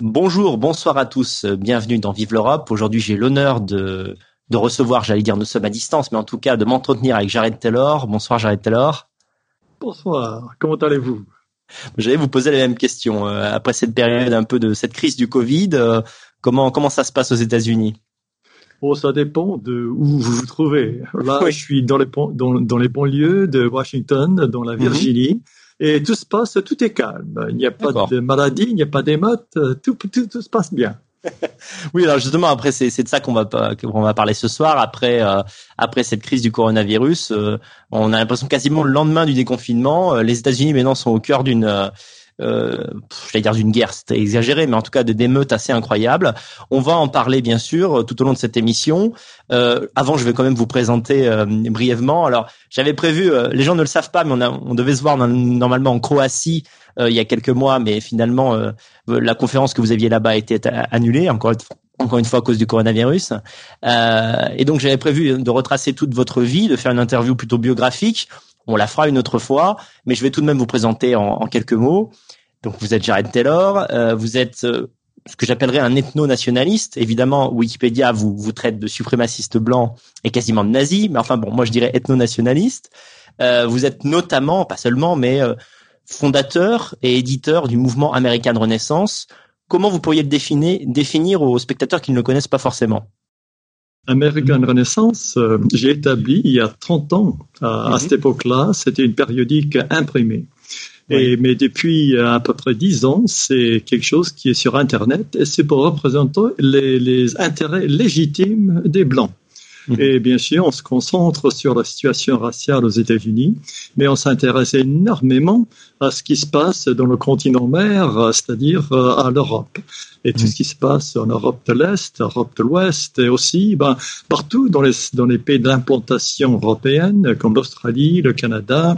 Bonjour, bonsoir à tous, bienvenue dans Vive l'Europe. Aujourd'hui, j'ai l'honneur de, de recevoir, j'allais dire nous sommes à distance, mais en tout cas de m'entretenir avec Jared Taylor. Bonsoir Jared Taylor. Bonsoir, comment allez-vous? J'allais vous poser la même question. Euh, après cette période un peu de cette crise du Covid, euh, comment, comment ça se passe aux États-Unis? Oh, ça dépend de où vous vous trouvez. Là, je suis dans les, dans, dans, les banlieues de Washington, dans la mhm. Virginie et tout se passe, tout est calme. Il n'y a pas de maladie, il n'y a pas d'émeute, euh, tout, tout, tout se passe bien. oui, alors justement après c'est c'est de ça qu'on va qu'on va parler ce soir après euh, après cette crise du coronavirus, euh, on a l'impression quasiment le lendemain du déconfinement, les États-Unis maintenant sont au cœur d'une euh, j'allais dire d'une guerre, c'était exagéré, mais en tout cas de d'émeutes assez incroyables. On va en parler bien sûr tout au long de cette émission. Euh, avant, je vais quand même vous présenter euh, brièvement. Alors, j'avais prévu, euh, les gens ne le savent pas, mais on, a, on devait se voir normalement en Croatie il y a quelques mois, mais finalement, la conférence que vous aviez là-bas a été annulée encore encore une fois à cause du coronavirus. Euh, et donc j'avais prévu de retracer toute votre vie, de faire une interview plutôt biographique. On la fera une autre fois, mais je vais tout de même vous présenter en, quelques mots. Donc vous êtes Jared Taylor, euh, vous êtes euh, ce que j'appellerais un ethno-nationaliste. Évidemment, Wikipédia vous vous traite de suprémaciste blanc et quasiment de nazi, mais enfin bon, moi je dirais ethno-nationaliste. Euh, vous êtes notamment, pas seulement, mais fondateur et éditeur du mouvement American Renaissance. Comment vous pourriez le définir aux spectateurs qui ne le connaissent pas forcément? American Renaissance, euh, j'ai établi il y a 30 ans. À, mhm. cette époque-là, c'était une périodique imprimée. Et, mais depuis euh, à peu près 10 ans, c'est quelque chose qui est sur Internet et c'est pour représenter les, les intérêts légitimes des Blancs. Et bien sûr, on se concentre sur la situation raciale aux États-Unis, mais on s'intéresse énormément à ce qui se passe dans le continent mer, c'est-à-dire euh, à l'Europe. Et tout ce qui se passe en Europe de l'Est, Europe de l'Ouest, et aussi ben, partout dans les, dans les pays d'implantation européenne, comme l'Australie, le Canada.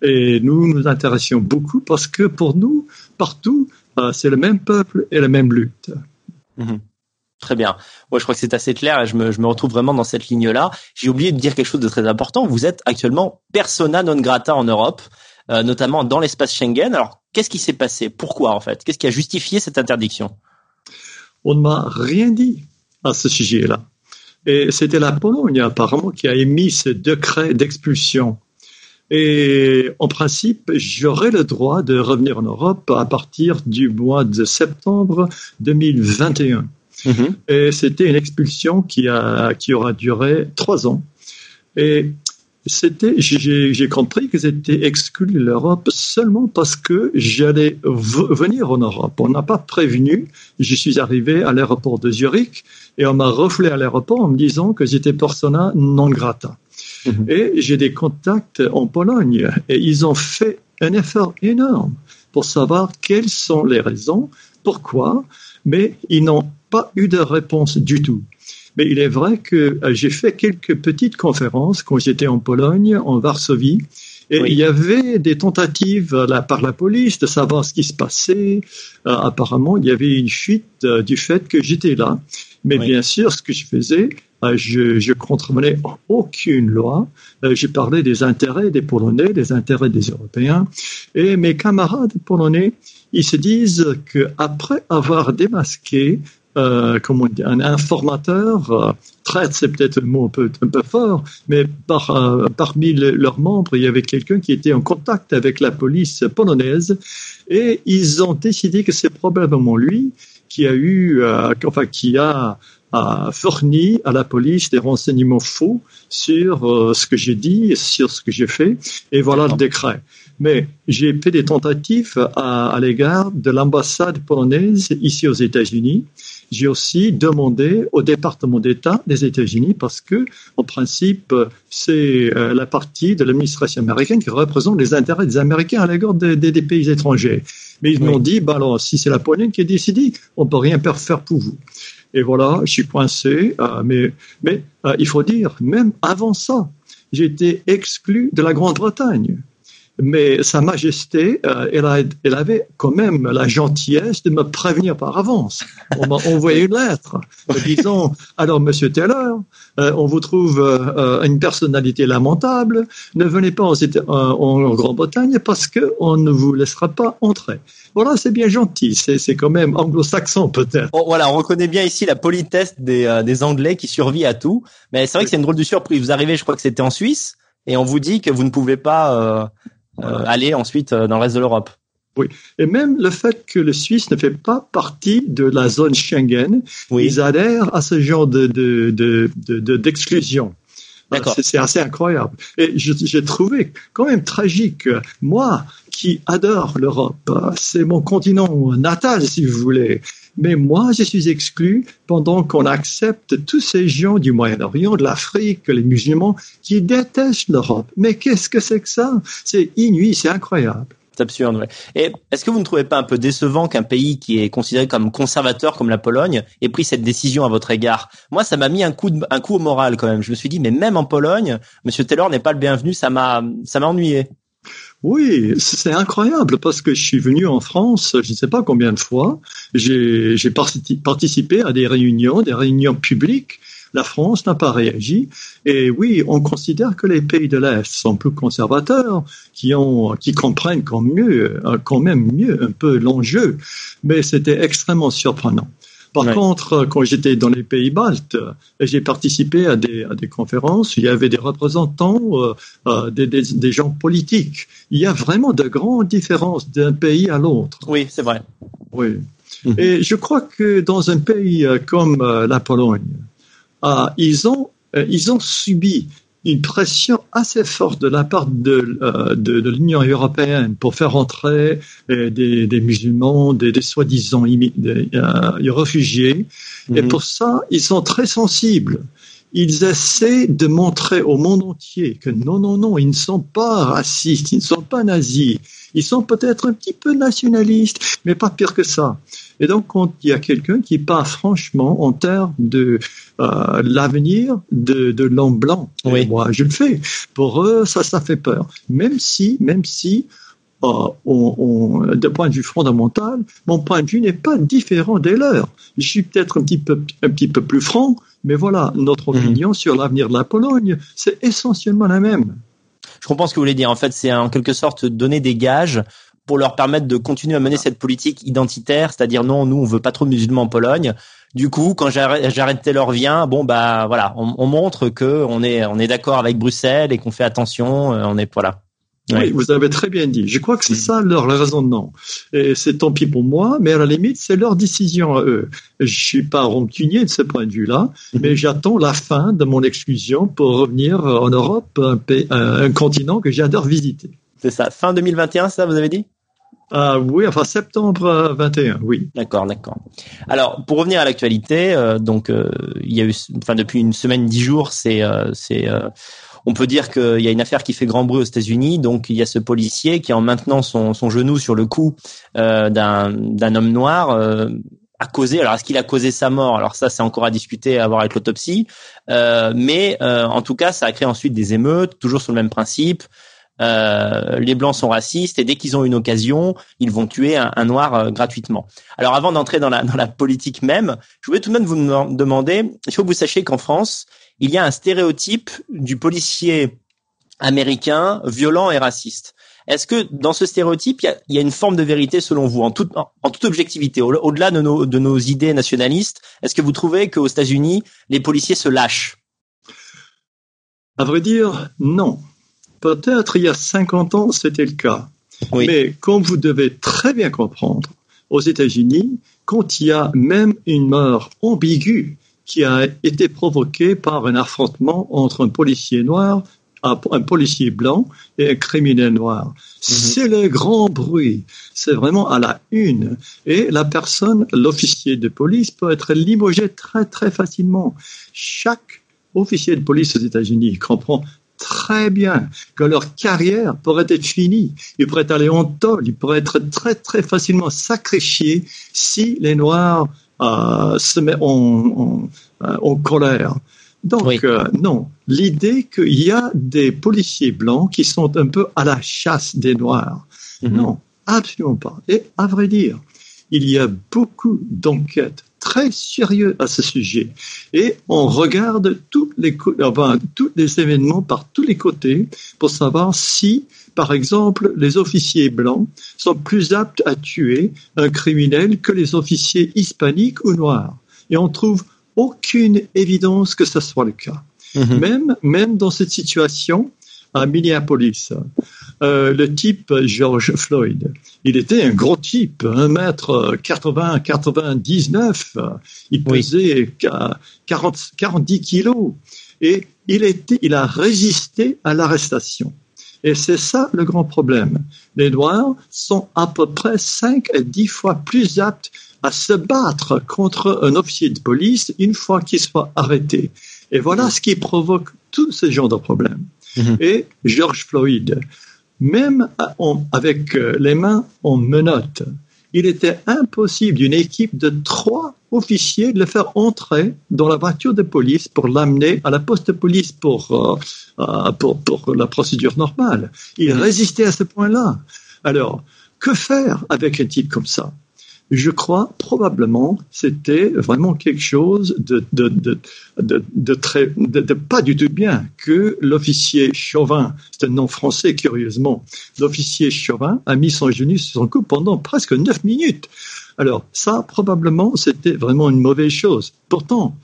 Et nous nous intéressions beaucoup parce que pour nous, partout, euh, c'est le même peuple et la même lutte. Mhm. Très bien. Moi, je crois que c'est assez clair et je me, retrouve vraiment dans cette ligne-là. J'ai oublié de dire quelque chose de très important. Vous êtes actuellement persona non grata en Europe, euh, notamment dans l'espace Schengen. Alors, qu'est-ce qui s'est passé? Pourquoi, en fait? Qu'est-ce qui a justifié cette interdiction? On ne m'a rien dit à ce sujet-là. Et c'était la Pologne, apparemment, qui a émis ce décret d'expulsion. Et en principe, j'aurais le droit de revenir en Europe à partir du mois de septembre 2021. Mhm. Et c'était une expulsion qui, a, qui aura duré trois ans. Et c'était, j'ai compris que j'étais exclu de l'Europe seulement parce que j'allais venir en Europe. On n'a pas prévenu. Je suis arrivé à l'aéroport de Zurich et on m'a reflé à l'aéroport en me disant que j'étais persona non grata. Mhm. Et j'ai des contacts en Pologne et ils ont fait un effort énorme pour savoir quelles sont les raisons, pourquoi, mais ils n'ont pas eu de réponse du tout. Mais il est vrai que euh, j'ai fait quelques petites conférences quand j'étais en Pologne, en Varsovie, et il y avait des tentatives là, par la police de savoir ce qui se passait. Euh, apparemment, il y avait une fuite euh, du fait que j'étais là. Mais bien sûr, ce que je faisais, je, je contrevenais aucune loi. J'ai parlé des intérêts des Polonais, des intérêts des Européens. Et mes camarades polonais, ils se disent qu'après avoir démasqué euh, comment dire, un informateur, euh, traite, c'est peut-être un mot un peu, un peu fort, mais par, euh, parmi leurs membres, il y avait quelqu'un qui était en contact avec la police polonaise et ils ont décidé que c'est probablement lui qui a eu, euh, enfin, qui a, a, fourni à la police des renseignements faux sur ce que j'ai dit, sur ce que j'ai fait, et voilà le décret. Mais j'ai fait des tentatives à, à l'égard de l'ambassade polonaise ici aux États-Unis j'ai aussi demandé au département d'État des États-Unis parce que, en principe, c'est euh, la partie de l'administration américaine qui représente les intérêts des Américains à l'égard des, pays étrangers. Mais ils m'ont dit, bah alors, si c'est la Pologne qui a décidé, on peut rien faire pour vous. Et voilà, je suis coincé. Euh, mais mais euh, il faut dire, même avant ça, j'ai été exclu de la Grande-Bretagne. Mais Sa Majesté, euh, elle, avait quand même la gentillesse de me prévenir par avance. On m'a envoyé une lettre disant alors Monsieur Taylor, euh, on vous trouve euh, une personnalité lamentable, ne venez pas en, Grande-Bretagne parce que on ne vous laissera pas entrer. Voilà, c'est bien gentil, c'est quand même anglo-saxon peut-être. voilà, on reconnaît bien ici la politesse des, des Anglais qui survit à tout, mais c'est vrai que c'est une drôle de surprise. Vous arrivez, je crois que c'était en Suisse, et on vous dit que vous ne pouvez pas aller ensuite euh, dans le reste de l'Europe. Oui, et même le fait que le Suisse ne fait pas partie de la zone Schengen, ils adhèrent à ce genre de d'exclusion. De, de, c'est assez incroyable. Et j'ai trouvé quand même tragique, moi qui adore l'Europe, c'est mon continent natal si vous voulez, mais moi, je suis exclu pendant qu'on accepte tous ces gens du Moyen-Orient, de l'Afrique, les musulmans, qui détestent l'Europe. Mais qu'est-ce que c'est que ça? C'est inouï, c'est incroyable. C'est absurde, ouais. Et est-ce que vous ne trouvez pas un peu décevant qu'un pays qui est considéré comme conservateur, comme la Pologne, ait pris cette décision à votre égard? Moi, ça m'a mis un coup, un coup au moral quand même. Je me suis dit, mais même en Pologne, Monsieur Taylor n'est pas le bienvenu. Ça m'a, ça m'a ennuyé. Oui, c'est incroyable parce que je suis venu en France, je ne sais pas combien de fois. J'ai participé à des réunions, des réunions publiques. La France n'a pas réagi. Et oui, on considère que les pays de l'Est sont plus conservateurs, qui comprennent mieux, quand même mieux un peu l'enjeu. Mais c'était extrêmement surprenant. Par contre, quand j'étais dans les pays baltes, j'ai participé à des, à des conférences, il y avait des représentants, euh, euh des, des, des, gens politiques. Il y a vraiment de grandes différences d'un pays à l'autre. Oui, c'est vrai. Oui. Mhm. Et je crois que dans un pays euh, comme euh, la Pologne, ils ont ils ont subi une pression assez forte de la part de, euh, de, de l'Union européenne pour faire entrer euh, des, des, musulmans, des, des soi-disant euh, réfugiés. Et mhm. pour ça, ils sont très sensibles. Ils essaient de montrer au monde entier que non, non, non, ils ne sont pas racistes, ils ne sont pas nazis. Ils sont peut-être un petit peu nationalistes, mais pas pire que ça. Et donc, quand il y a quelqu'un qui parle franchement en termes de euh, l'avenir de, de l'homme blanc, moi, je le fais. Pour eux, ça, ça fait peur. Même si, même si, on, on, de point de vue fondamental, mon point de vue n'est pas différent des leurs. Je suis peut-être un petit peu, un petit peu plus franc, mais voilà, notre mhm. opinion sur l'avenir de la Pologne, c'est essentiellement la même. Je comprends ce que vous voulez dire. En fait, c'est en quelque sorte donner des gages pour leur permettre de continuer à mener cette politique identitaire, c'est-à-dire non, nous on veut pas trop de musulmans en Pologne. Du coup, quand j'arrête Taylor vient, bon bah voilà, on, on, montre que on est on est d'accord avec Bruxelles et qu'on fait attention, euh, on est voilà. Oui, vous avez très bien dit. Je crois que c'est ça leur raisonnement. Et c'est tant pis pour moi, mais à la limite, c'est leur décision à eux. Je suis pas rancunier de ce point de vue-là, mhm. mais j'attends la fin de mon exclusion pour revenir en Europe, un, un continent que j'adore visiter. C'est ça. Fin 2021, ça, vous avez dit? Ah oui, enfin septembre 21, oui. D'accord, d'accord. Alors pour revenir à l'actualité, euh, donc euh, il y a eu, enfin depuis une semaine, dix jours, c'est, euh, c'est, on peut dire qu'il y a une affaire qui fait grand bruit aux États-Unis. Donc il y a ce policier qui, en maintenant son, son genou sur le cou d'un, d'un homme noir, a causé. Alors est-ce qu'il a causé sa mort? Alors ça, c'est encore à discuter, à voir avec l'autopsie. mais en tout cas, ça a créé ensuite des émeutes, toujours sur le même principe. Euh, les blancs sont racistes et dès qu'ils ont une occasion, ils vont tuer un, noir euh, gratuitement. Alors avant d'entrer dans la, dans la politique même, je voulais tout de même vous demander, il faut que vous sachiez qu'en France, il y a un stéréotype du policier américain violent et raciste. Est-ce que dans ce stéréotype, il y a, une forme de vérité selon vous, en toute, en, toute objectivité, au-delà de nos, de nos idées nationalistes Est-ce que vous trouvez qu'aux États-Unis, les policiers se lâchent? À vrai dire, non. Peut-être il y a 50 ans, c'était le cas. Mais comme vous devez très bien comprendre, aux États-Unis, quand il y a même une mort ambiguë qui a été provoquée par un affrontement entre un policier noir, un policier blanc et un criminel noir. Mhm. C'est le grand bruit. C'est vraiment à la une. Et la personne, l'officier de police, peut être limogé très très facilement. Chaque officier de police aux États-Unis comprend très bien que leur carrière pourrait être finie. Ils pourraient aller en tôle, ils pourraient être très très facilement sacrifiés si les Noirs se mettent en, en, euh, colère. Donc, euh, non, l'idée qu'il y a des policiers blancs qui sont un peu à la chasse des Noirs, mhm. non, absolument pas. Et à vrai dire, il y a beaucoup d'enquêtes très sérieuses à ce sujet. Et on regarde tous les, enfin, tous les événements par tous les côtés pour savoir si, par exemple, les officiers blancs sont plus aptes à tuer un criminel que les officiers hispaniques ou noirs. Et on trouve aucune évidence que ce soit le cas. Mhm. Même, même dans cette situation, à Minneapolis, euh, le type George Floyd, il était un gros type, un mètre 80, 99, il pesait 40, 40 kilos et il, était, il a résisté à l'arrestation. Et c'est ça le grand problème. Les Noirs sont à peu près 5 à 10 fois plus aptes à se battre contre un officier de police une fois qu'il soit arrêté. Et voilà ce qui provoque tout ce genre de problèmes. Mhm. Et George Floyd, même avec euh, les mains en menottes, il était impossible d'une équipe de trois officiers de le faire entrer dans la voiture de police pour l'amener à la poste de police pour, euh, euh, pour, pour, la procédure normale. Il mhm. résistait à ce point-là. Alors, que faire avec un type comme ça? Je crois probablement c'était vraiment quelque chose de, de, pas du tout bien que l'officier Chauvin, c'est un nom français curieusement, l'officier Chauvin a mis son genou sur son cou pendant presque neuf minutes. Alors ça, probablement, c'était vraiment une mauvaise chose. Pourtant,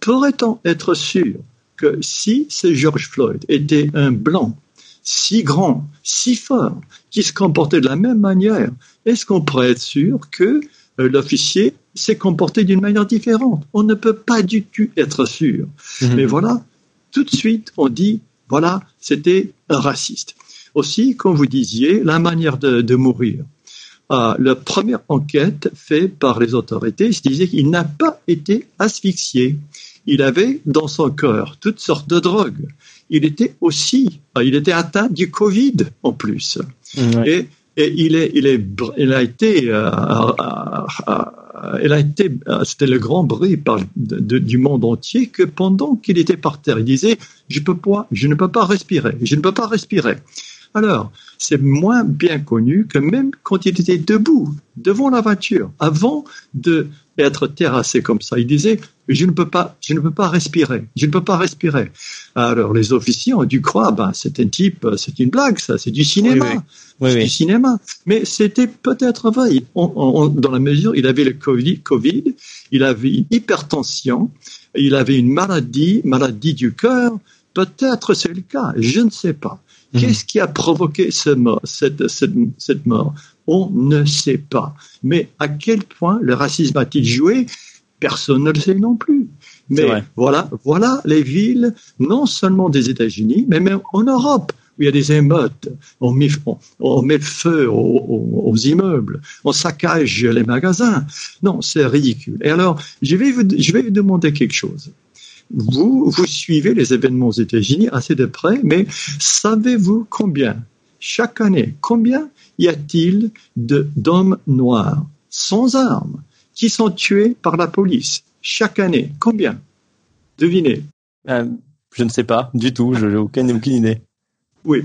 pourrait-on être sûr que si ce George Floyd était un blanc si grand, si fort, qui se comportait de la même manière, est-ce qu'on pourrait être sûr que euh, l'officier s'est comporté d'une manière différente? On ne peut pas du tout être sûr. Mhm. Mais voilà, tout de suite, on dit, voilà, c'était un raciste. Aussi, comme vous disiez, la manière de, mourir. Ah, la première enquête faite par les autorités se disait qu'il n'a pas été asphyxié. Il avait dans son corps toutes sortes de drogues il était aussi, euh, il était atteint du Covid en plus. Et, il, est, il, est, il a été, euh, euh, il a été, c'était le grand bruit par, du monde entier que pendant qu'il était par terre, il disait, je peux pas, je ne peux pas respirer, je ne peux pas respirer. Alors, c'est moins bien connu que même quand il était debout devant la voiture, avant de être terrassé comme ça, il disait je ne peux pas, je ne peux pas respirer, je ne peux pas respirer. Alors les officiers ont dû croire, ben c'est un type, c'est une blague, ça, c'est du cinéma, c'est du cinéma. Mais c'était peut-être vrai. dans la mesure, il avait le COVID, COVID, il avait une hypertension, il avait une maladie, maladie du cœur. Peut-être c'est le cas, je ne sais pas. Mhm. Qu'est-ce qui a provoqué ce mort, cette, cette, cette mort? On ne sait pas. Mais à quel point le racisme a-t-il joué? Personne ne le sait non plus. Mais voilà, voilà les villes, non seulement des États-Unis, mais même en Europe, où il y a des émeutes, on met, on, met le feu aux, immeubles, on saccage les magasins. Non, c'est ridicule. Et alors, je vais, vous, je vais vous demander quelque chose. Vous, vous suivez les événements aux États-Unis assez de près, mais savez-vous combien, chaque année, combien y a-t-il d'hommes noirs sans armes? Qui sont tués par la police chaque année Combien? Devinez. Euh, je ne sais pas du tout, je n'ai aucune, idée. Oui.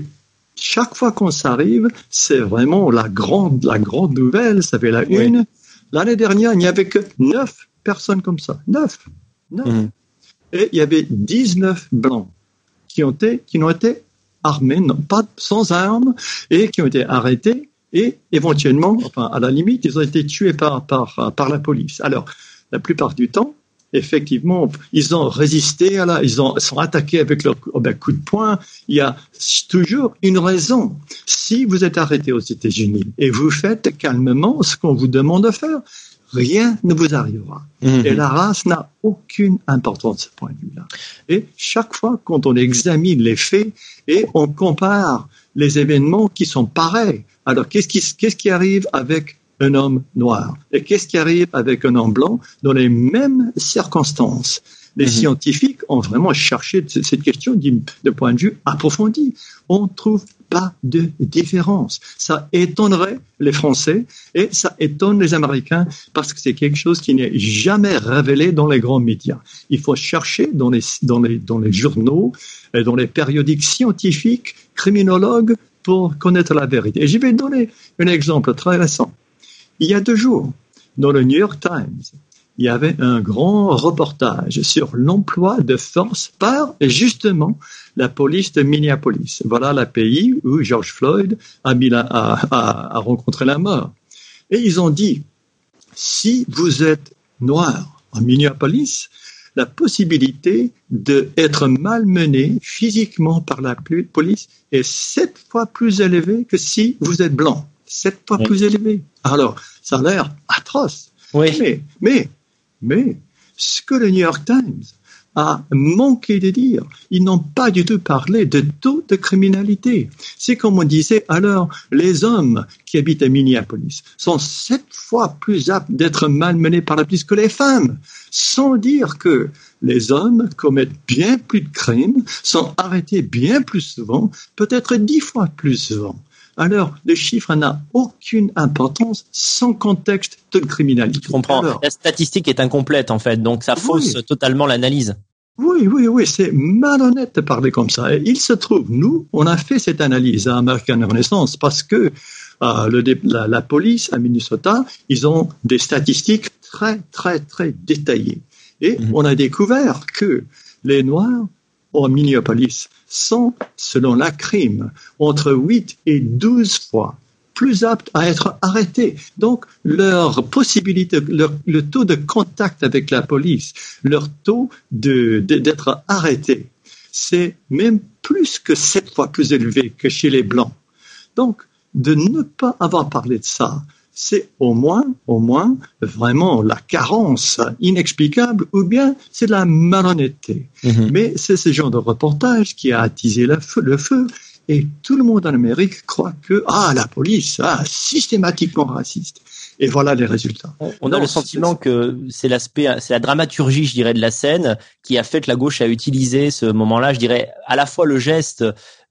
Chaque fois qu'on s'arrive, c'est vraiment la grande, la grande nouvelle, ça fait la une. L'année dernière, il n'y avait que neuf personnes comme ça. Neuf. Neuf. Mhm. Et il y avait 19 blancs qui ont été, qui ont été armés, non, pas sans armes, et qui ont été arrêtés et éventuellement, enfin, à la limite, ils ont été tués par, par, par la police. Alors, la plupart du temps, effectivement, ils ont résisté à la, ils ont, sont attaqués avec leur ben, coup de poing. Il y a toujours une raison. Si vous êtes arrêté aux États-Unis et vous faites calmement ce qu'on vous demande de faire, rien ne vous arrivera. Mhm. Et la race n'a aucune importance de ce point de vue-là. Et chaque fois, quand on examine les faits et on compare les événements qui sont pareils, alors qu'est-ce qui, qu'est-ce qui arrive avec un homme noir? Et qu'est-ce qui arrive avec un homme blanc dans les mêmes circonstances? Les mhm. scientifiques ont vraiment cherché cette question d'un point de vue approfondi. On trouve pas de différence. Ça étonnerait les Français et ça étonne les Américains parce que c'est quelque chose qui n'est jamais révélé dans les grands médias. Il faut chercher dans les, dans les, dans les journaux, et dans les périodiques scientifiques, criminologues, pour connaître la vérité. Et je vais donner un exemple très récent. Il y a deux jours, dans le New York Times, il y avait un grand reportage sur l'emploi de force par justement la police de Minneapolis. Voilà le pays où George Floyd a, a, rencontré la mort. Et ils ont dit, si vous êtes noir en Minneapolis, la possibilité d'être malmené physiquement par la police est sept fois plus élevée que si vous êtes blanc. Sept fois plus élevée. Alors, ça a l'air atroce. Oui. Mais, mais mais ce que le New York Times a manqué de dire, ils n'ont pas du tout parlé de taux de criminalité. C'est comme on disait, alors les hommes qui habitent à Minneapolis sont sept fois plus aptes d'être malmenés par la police que les femmes, sans dire que les hommes commettent bien plus de crimes, sont arrêtés bien plus souvent, peut-être dix fois plus souvent alors le chiffre n'a aucune importance sans contexte de criminalité. Je comprends. la statistique est incomplète en fait, donc ça fausse totalement l'analyse. Oui, oui, oui, c'est malhonnête de parler comme ça. il se trouve, nous, on a fait cette analyse à American Renaissance parce que euh, la, police à Minnesota, ils ont des statistiques très, très, très détaillées. Et mhm. on a découvert que les Noirs au Minneapolis sont, selon la crime, entre 8 et 12 fois plus aptes à être arrêtés. Donc, leur possibilité, le taux de contact avec la police, leur taux d'être de, arrêtés, c'est même plus que sept fois plus élevé que chez les Blancs. Donc, de ne pas avoir parlé de ça, c'est au moins, au moins, vraiment la carence inexplicable ou bien c'est la malhonnêteté. Mhm. Mais c'est ce genre de reportage qui a attisé le feu, le feu et tout le monde en Amérique croit que ah la police ah systématiquement raciste. Et voilà les résultats. On a le sentiment que c'est l'aspect, c'est la dramaturgie, je dirais, de la scène qui a fait que la gauche a utilisé ce moment-là, je dirais, à la fois le geste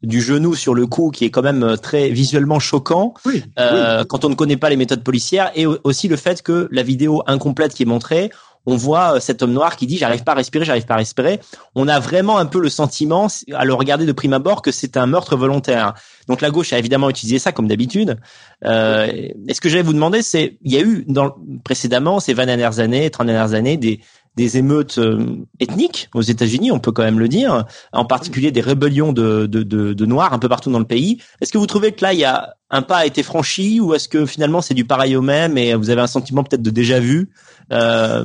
du genou sur le cou qui est quand même très visuellement choquant euh, quand on ne connaît pas les méthodes policières et aussi le fait que la vidéo incomplète qui est montrée on voit euh, cet homme noir qui dit j'arrive pas à respirer, j'arrive pas à respirer. On a vraiment un peu le sentiment, à le regarder de prime abord, que c'est un meurtre volontaire. Donc la gauche a évidemment utilisé ça comme d'habitude. Euh, et ce que j'allais vous demander, c'est il y a eu dans, précédemment ces 20 dernières années, 30 dernières années, des des émeutes euh, ethniques aux États-Unis, on peut quand même le dire, en particulier des rébellions de, de, de, de noirs un peu partout dans le pays. Est-ce que vous trouvez que là, il y a un pas a été franchi ou est-ce que finalement c'est du pareil au même et vous avez un sentiment peut-être de déjà vu euh...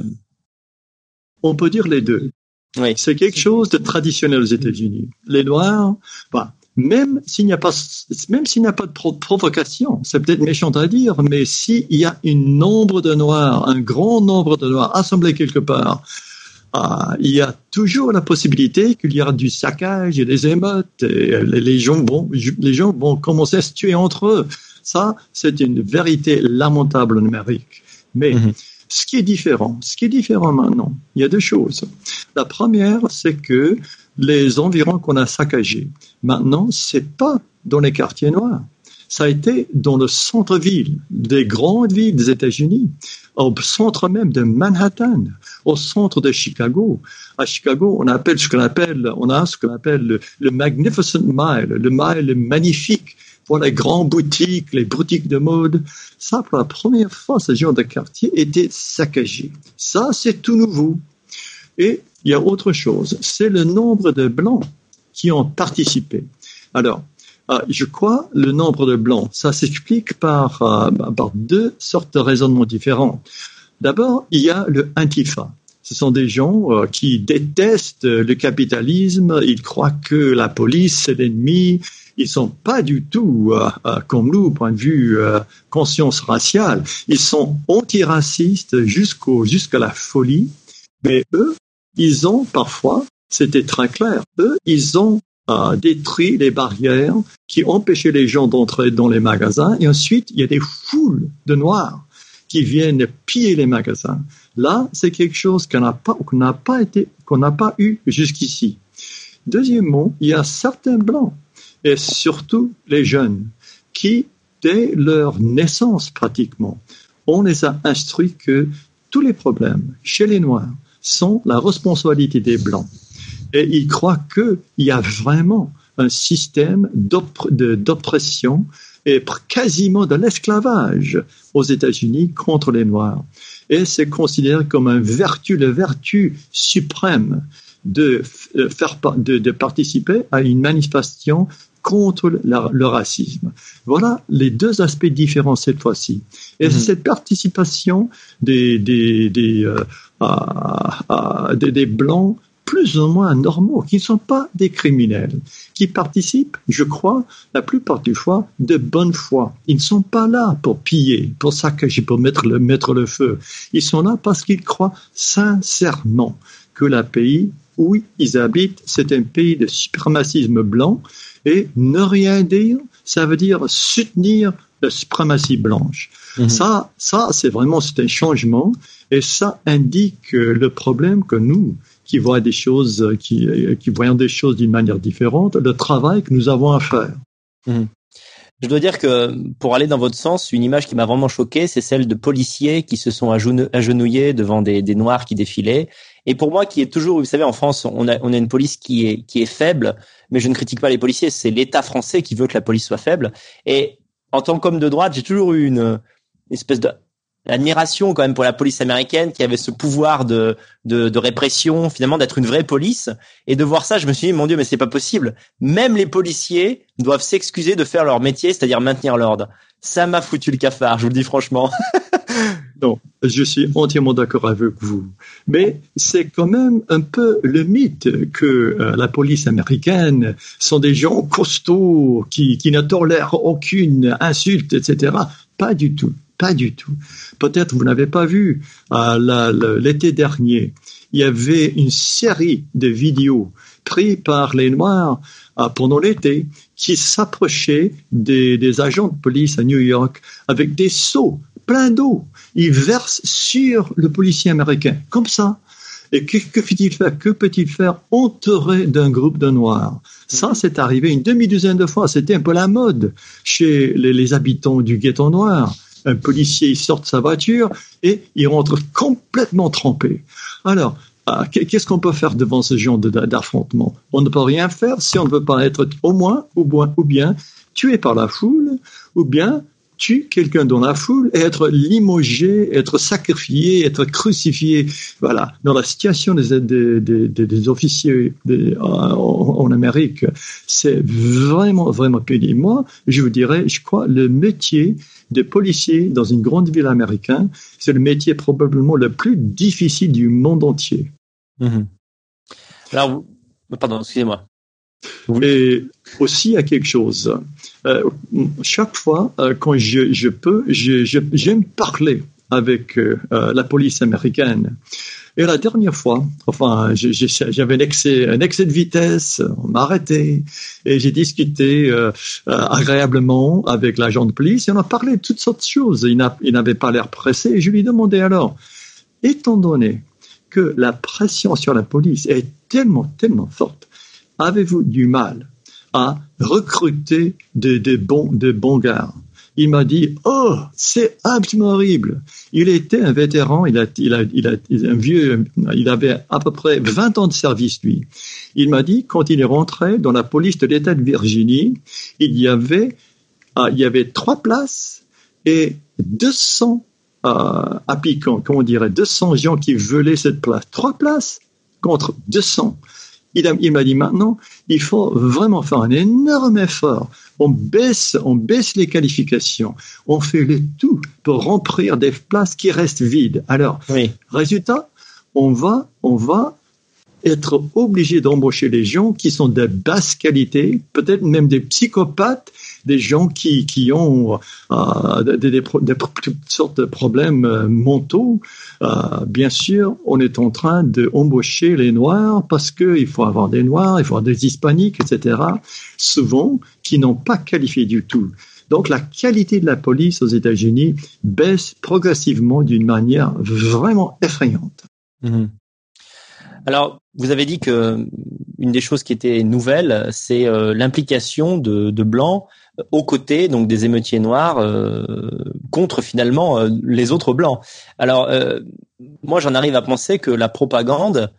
On peut dire les deux. Oui. C'est quelque chose de traditionnel aux États-Unis. Les Noirs, bah, même s'il n'y a pas, même s'il n'y a pas de provocation, c'est peut-être méchant à dire, mais s'il y a un nombre de Noirs, un grand nombre de Noirs assemblés quelque part, ah, il y a toujours la possibilité qu'il y aura du saccage et des émeutes, et les gens vont, les gens vont commencer à se tuer entre eux. Ça, c'est une vérité lamentable en Amérique. Mais mhm. Ce qui est différent, ce qui est différent maintenant, il y a deux choses. La première, c'est que les environs qu'on a saccagés, maintenant, c'est pas dans les quartiers noirs. Ça a été dans le centre-ville des grandes villes des États-Unis, au centre même de Manhattan, au centre de Chicago. À Chicago, on appelle ce qu'on appelle, on a ce qu'on appelle le, le Magnificent Mile, le mile magnifique pour les grandes boutiques, les boutiques de mode. Ça, pour la première fois, ce genre de quartier était saccagé. Ça, c'est tout nouveau. Et il y a autre chose, c'est le nombre de blancs qui ont participé. Alors, euh, je crois le nombre de blancs, ça s'explique par, euh, par deux sortes de raisonnements différents. D'abord, il y a le Antifa. Ce sont des gens euh, qui détestent le capitalisme, ils croient que la police c'est l'ennemi, ils sont pas du tout euh, euh, comme nous, point de vue euh, conscience raciale. Ils sont antiracistes jusqu'au jusqu'à la folie. Mais eux, ils ont parfois, c'était très clair, eux, ils ont détruit les barrières qui empêchaient les gens d'entrer dans les magasins. Et ensuite, il y a des foules de noirs qui viennent piller les magasins. Là, c'est quelque chose qu'on n'a pas, qu'on n'a pas été, qu'on n'a pas eu jusqu'ici. Deuxièmement, il y a certains blancs et surtout les jeunes qui, dès leur naissance pratiquement, on les a instruits que tous les problèmes chez les Noirs sont la responsabilité des Blancs. Et ils croient qu'il y a vraiment un système d'oppression et quasiment de l'esclavage aux États-Unis contre les Noirs. Et c'est considéré comme un vertu, la vertu suprême de participer à une manifestation contre le racisme. Voilà les deux aspects différents cette fois-ci. Et mm-hmm. cette participation des, des, des, euh, des, des, Blancs plus ou moins normaux, qui ne sont pas des criminels, qui participent, je crois, la plupart du fois, de bonne foi. Ils ne sont pas là pour piller, pour saccager, pour mettre le, mettre le feu. Ils sont là parce qu'ils croient sincèrement que le pays où ils habitent, c'est un pays de suprémacisme blanc, et ne rien dire, ça veut dire soutenir la suprématie blanche. Mhm. Ça, ça, c'est vraiment, c'est un changement, et ça indique le problème que nous, qui voient des choses, qui, qui voyons des choses d'une manière différente, le travail que nous avons à faire. Mhm. Je dois dire que pour aller dans votre sens, une image qui m'a vraiment choqué, c'est celle de policiers qui se sont agenouillés devant des, des noirs qui défilaient. Et pour moi, qui est toujours, vous savez, en France, on a, on a une police qui est, qui est faible, mais je ne critique pas les policiers, c'est l'État français qui veut que la police soit faible. Et en tant qu'homme de droite, j'ai toujours eu une, espèce de admiration quand même pour la police américaine qui avait ce pouvoir de, de, de répression, finalement d'être une vraie police. Et de voir ça, je me suis dit, mon Dieu, mais c'est pas possible. Même les policiers doivent s'excuser de faire leur métier, c'est-à-dire maintenir l'ordre. Ça m'a foutu le cafard, je vous le dis franchement. non, je suis entièrement d'accord avec vous. Mais c'est quand même un peu le mythe que euh, la police américaine sont des gens costauds qui, qui ne tolèrent aucune insulte, etc. Pas du tout. Pas du tout. Peut-être vous n'avez pas vu, euh, l'été dernier, il y avait une série de vidéos prises par les Noirs euh, pendant l'été qui s'approchaient des, agents de police à New York avec des seaux pleins d'eau. Ils versent sur le policier américain, comme ça. Et que, que fait-il faire? Que peut-il faire Entouré d'un groupe de Noirs? Ça, c'est arrivé une demi-douzaine de fois. C'était un peu la mode chez les, les habitants du ghetto noir un policier il sort de sa voiture et il rentre complètement trempé. Alors, ah, qu'est-ce qu'on peut faire devant ce genre d'affrontement? On ne peut rien faire si on ne veut pas être au moins ou bien tué par la foule ou bien tuer quelqu'un dans la foule et être limogé, être sacrifié, être crucifié. Voilà. Dans la situation des, des, officiers en, Amérique, c'est vraiment, vraiment pénible. Moi, je vous dirais, je crois, le métier de policier dans une grande ville américaine, c'est le métier probablement le plus difficile du monde entier. Mhm. Alors, pardon, excusez-moi. Et aussi, a quelque chose. Euh, chaque fois, euh, quand je, peux, j'aime parler avec euh, la police américaine. Et la dernière fois, enfin, j'avais un excès, un excès de vitesse, on m'a arrêté et j'ai discuté agréablement avec l'agent de police et on a parlé de toutes sortes de choses. Il n'avait pas l'air pressé et je lui ai demandé alors, étant donné que la pression sur la police est tellement, tellement forte, avez-vous du mal à recruter des, bons, gars il m'a dit oh c'est absolument horrible il était un vétéran il a un vieux il avait à peu près 20 ans de service lui. Il m'a dit quand il est rentré dans la police de l'État de Virginie il y avait ah, il y avait trois places et 200 euh, applicants comment on dirait 200 gens qui veulaient cette place. Trois places contre 200 il, m'a dit maintenant, il faut vraiment faire un énorme effort. On baisse, on baisse les qualifications. On fait le tout pour remplir des places qui restent vides. Alors, résultat, on va, on va être obligé d'embaucher des gens qui sont de basse qualité, peut-être même des psychopathes, des gens qui, qui ont euh, des, des, toutes sortes de problèmes euh, mentaux. Euh, bien sûr, on est en train d'embaucher les Noirs parce qu'il faut avoir des Noirs, il faut avoir des Hispaniques, etc., souvent qui n'ont pas qualifié du tout. Donc la qualité de la police aux États-Unis baisse progressivement d'une manière vraiment effrayante. Mmh Alors, vous avez dit que une des choses qui était nouvelle, c'est l'implication de, de blancs aux côtés donc des émeutiers noirs contre finalement les autres blancs. Alors, moi, j'en arrive à penser que la propagande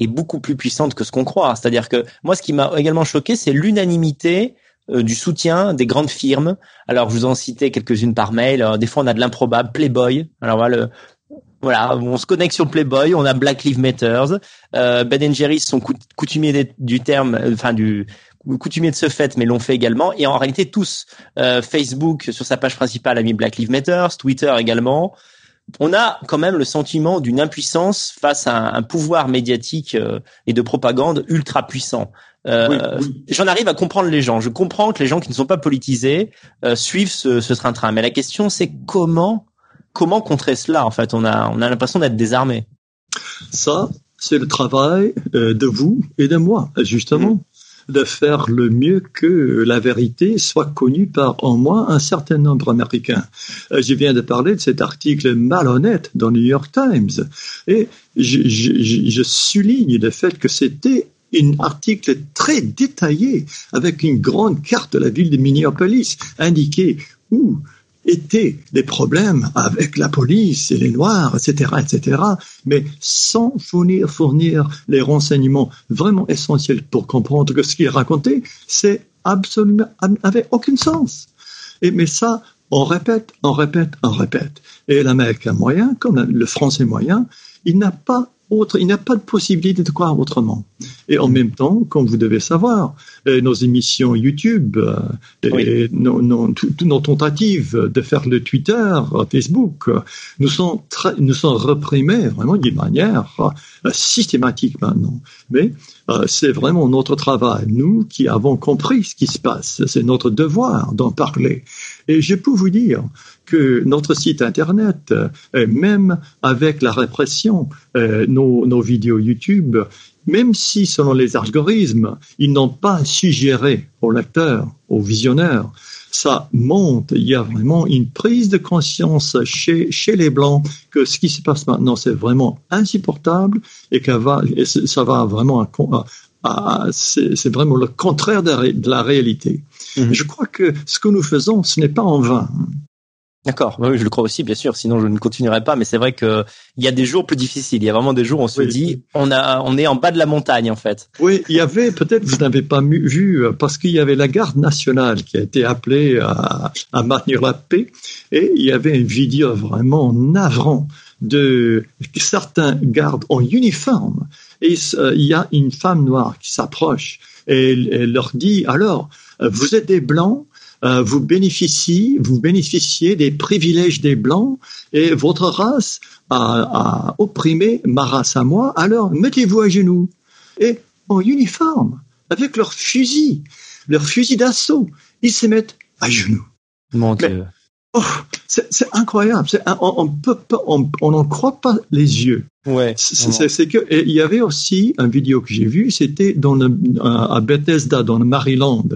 est beaucoup plus puissante que ce qu'on croit. C'est-à-dire que moi, ce qui m'a également choqué, c'est l'unanimité euh, du soutien des grandes firmes. Alors, je vous en citais quelques-unes par mail. des fois, on a de l'improbable. Playboy. Alors voilà, on se connecte sur Playboy. On a Black Lives Matter. Euh, ben Jerry's sont coutumiers du terme, euh, enfin du coutumiers de ce fait, mais l'ont fait également. Et en réalité, tous. Euh, Facebook sur sa page principale a mis Black Lives Matter. Twitter également on a quand même le sentiment d'une impuissance face à un, pouvoir médiatique euh, et de propagande ultra puissant. Euh, J'en arrive à comprendre les gens. Je comprends que les gens qui ne sont pas politisés euh, suivent ce, ce train-train. Mais la question, c'est comment comment contrer cela En fait, on a on a l'impression d'être désarmé. Ça, c'est le travail euh, de vous et de moi, justement. Mmh de faire le mieux que la vérité soit connue par au moins un certain nombre d'Américains. Euh, je viens de parler de cet article malhonnête dans le New York Times et je, je souligne le fait que c'était un article très détaillé avec une grande carte de la ville de Minneapolis indiquée où étaient des problèmes avec la police et les Noirs, etc., etc., mais sans fournir, fournir les renseignements vraiment essentiels pour comprendre que ce qu'il racontait, c'est absolument, avait aucun sens. Et, mais ça, on répète, on répète, on répète. Et l'américain moyen, comme le français moyen, il n'a pas il n'y a pas de possibilité de croire autrement. Et en même temps, comme vous devez savoir, euh, nos émissions YouTube, euh, et nos, toutes nos tentatives de faire le Twitter, Facebook, nous sont, nous sont reprimés vraiment d'une manière euh, systématique maintenant. Mais c'est vraiment notre travail, nous qui avons compris ce qui se passe. C'est notre devoir d'en parler. Et je peux vous dire que notre site Internet, euh, même avec la répression, euh, nos, nos vidéos YouTube, même si selon les algorithmes, ils n'ont pas suggéré aux lecteurs, aux visionnaires, ça monte. Il y a vraiment une prise de conscience chez, chez les Blancs que ce qui se passe maintenant, c'est vraiment insupportable et que va, ça va vraiment c'est vraiment le contraire de la réalité. Mhm. Je crois que ce que nous faisons, ce n'est pas en vain. D'accord, oui, je le crois aussi, bien sûr. Sinon, je ne continuerai pas. Mais c'est vrai que il y a des jours plus difficiles. Il y a vraiment des jours où on se dit, on a, on est en bas de la montagne, en fait. Oui, il y avait peut-être vous n'avez pas vu parce qu'il y avait la garde nationale qui a été appelée à, à maintenir la paix, et il y avait une vidéo vraiment navrant de certains gardes en uniforme. Et euh, il y a une femme noire qui s'approche et elle leur dit alors, vous êtes des blancs euh, vous bénéficiez, vous bénéficiez des privilèges des blancs et votre race a, opprimé ma race à moi. Alors mettez-vous à genoux et en uniforme avec leur fusil, leur fusil d'assaut, ils se mettent à genoux. Mon Dieu. Oh, c'est incroyable. on, peut on n'en croit pas les yeux. Ouais. C'est que il y avait aussi un vidéo que j'ai vu, c'était dans le, à Bethesda, dans le Maryland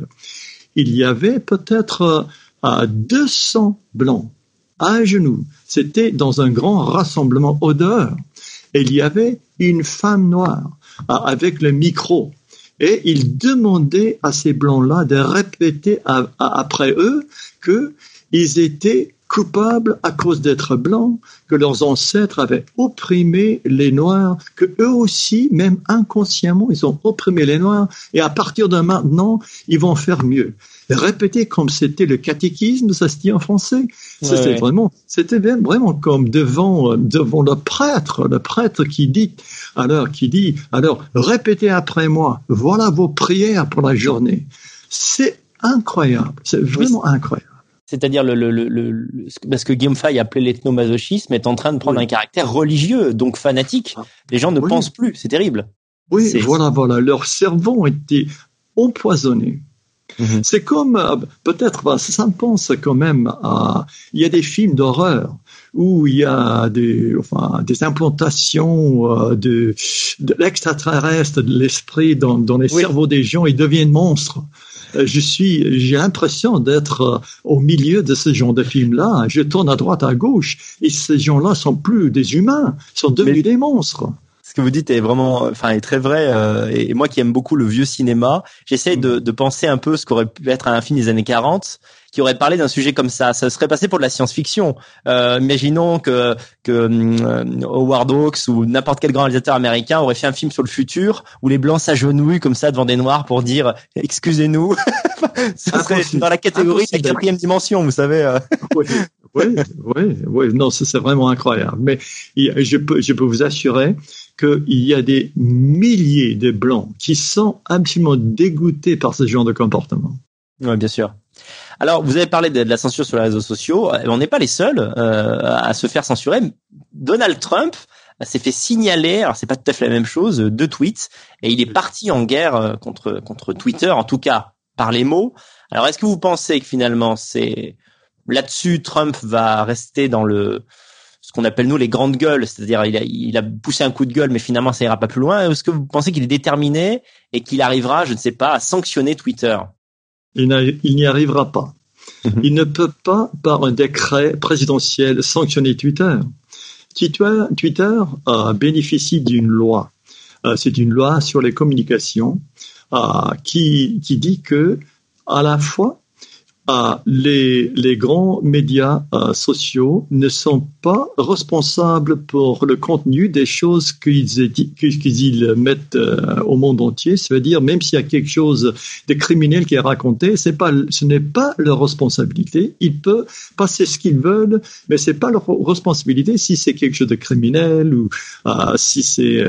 il y avait peut-être euh, 200 blancs à genoux. C'était dans un grand rassemblement odeur. Il y avait une femme noire euh, avec le micro. Et il demandait à ces blancs-là de répéter après eux qu'ils étaient coupables à cause d'être blancs, que leurs ancêtres avaient opprimé les Noirs, que eux aussi, même inconsciemment, ils ont opprimé les Noirs, et à partir de maintenant, ils vont faire mieux. Répéter comme c'était le catéchisme, ça se dit en français. C'était vraiment, c'était vraiment comme devant devant le prêtre, le prêtre qui dit alors qui dit alors répétez après moi. Voilà vos prières pour la journée. C'est incroyable, c'est vraiment incroyable. C'est-à-dire le, le, le, parce que Guillaume Fay appelait l'ethnomasochisme est en train de prendre un caractère religieux, donc fanatique. Ah. Les gens ne pensent plus, c'est terrible. Oui, voilà, voilà. Leur cerveau a été empoisonné. Mhm. C'est comme, euh, peut-être, ça me pense quand même à, il y a des films d'horreur où il y a des, enfin, des implantations euh, de, de l'extraterrestre, de l'esprit dans, dans les cerveaux des gens, ils deviennent monstres. Euh, je suis, j'ai l'impression d'être euh, au milieu de ce genre de film-là. Je tourne à droite, à gauche, et ces gens-là sont plus des humains, sont devenus des monstres. Ce que vous dites est vraiment, enfin, est très vrai. Euh, et moi qui aime beaucoup le vieux cinéma, j'essaie de, de penser un peu ce qu'aurait pu être un film des années 40 qui aurait parlé d'un sujet comme ça. Ça serait passé pour de la science-fiction. Euh, imaginons que, que euh, Howard Hawks ou n'importe quel grand réalisateur américain aurait fait un film sur le futur où les blancs s'agenouillent comme ça devant des noirs pour dire excusez-nous. ça serait dans la catégorie de la quatrième dimension, vous savez. Euh. Oui, oui, oui, Non, c'est vraiment incroyable. Mais je peux, je peux vous assurer qu'il y a des milliers de blancs qui sont absolument dégoûtés par ce genre de comportement. Oui, bien sûr. Alors, vous avez parlé de, la censure sur les réseaux sociaux. Euh, on n'est pas les seuls euh, à se faire censurer. Donald Trump s'est fait signaler, alors c'est pas tout à fait la même chose, deux tweets, et il est parti en guerre euh, contre contre Twitter, en tout cas par les mots. Alors, est-ce que vous pensez que finalement c'est là-dessus Trump va rester dans le ce qu'on appelle nous les grandes gueules, c'est-à-dire il a, il a poussé un coup de gueule, mais finalement ça ira pas plus loin. Est-ce que vous pensez qu'il est déterminé et qu'il arrivera, je ne sais pas, à sanctionner Twitter? Il n'y arrivera pas. Mhm. Il ne peut pas, par un décret présidentiel, sanctionner Twitter. Twitter, Twitter euh, bénéficie d'une loi. Euh, c'est une loi sur les communications euh, qui, qui dit que à la fois les, les, grands médias euh, sociaux ne sont pas responsables pour le contenu des choses qu'ils qu'ils mettent euh, au monde entier. Ça veut dire même s'il y a quelque chose de criminel qui est raconté, c'est pas, ce n'est pas leur responsabilité. Ils peuvent passer ce qu'ils veulent, mais c'est pas leur responsabilité si c'est quelque chose de criminel ou euh, si c'est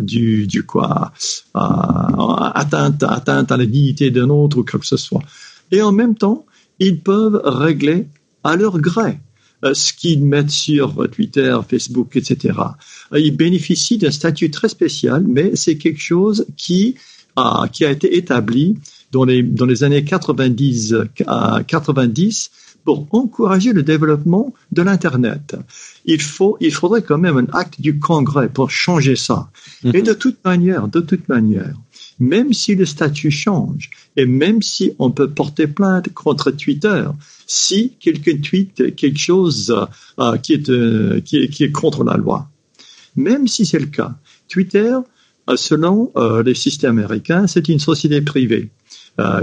du, du quoi atteinte, atteinte à la dignité d'un autre ou quoi que ce soit. Et en même temps, ils peuvent régler à leur gré euh, ce qu'ils mettent sur Twitter, Facebook, etc. Euh, ils bénéficient d'un statut très spécial, mais c'est quelque chose qui a, qui a été établi dans les, dans les années 90 à 90 pour encourager le développement de l'Internet. Il faut, il faudrait quand même un acte du Congrès pour changer ça. Et mhm. de toute manière, de toute manière, même si le statut change et même si on peut porter plainte contre Twitter, si quelqu'un tweet quelque chose euh, qui, est, euh, qui, est, qui, est, contre la loi. Même si c'est le cas, Twitter, euh, selon les systèmes américains, c'est une société privée.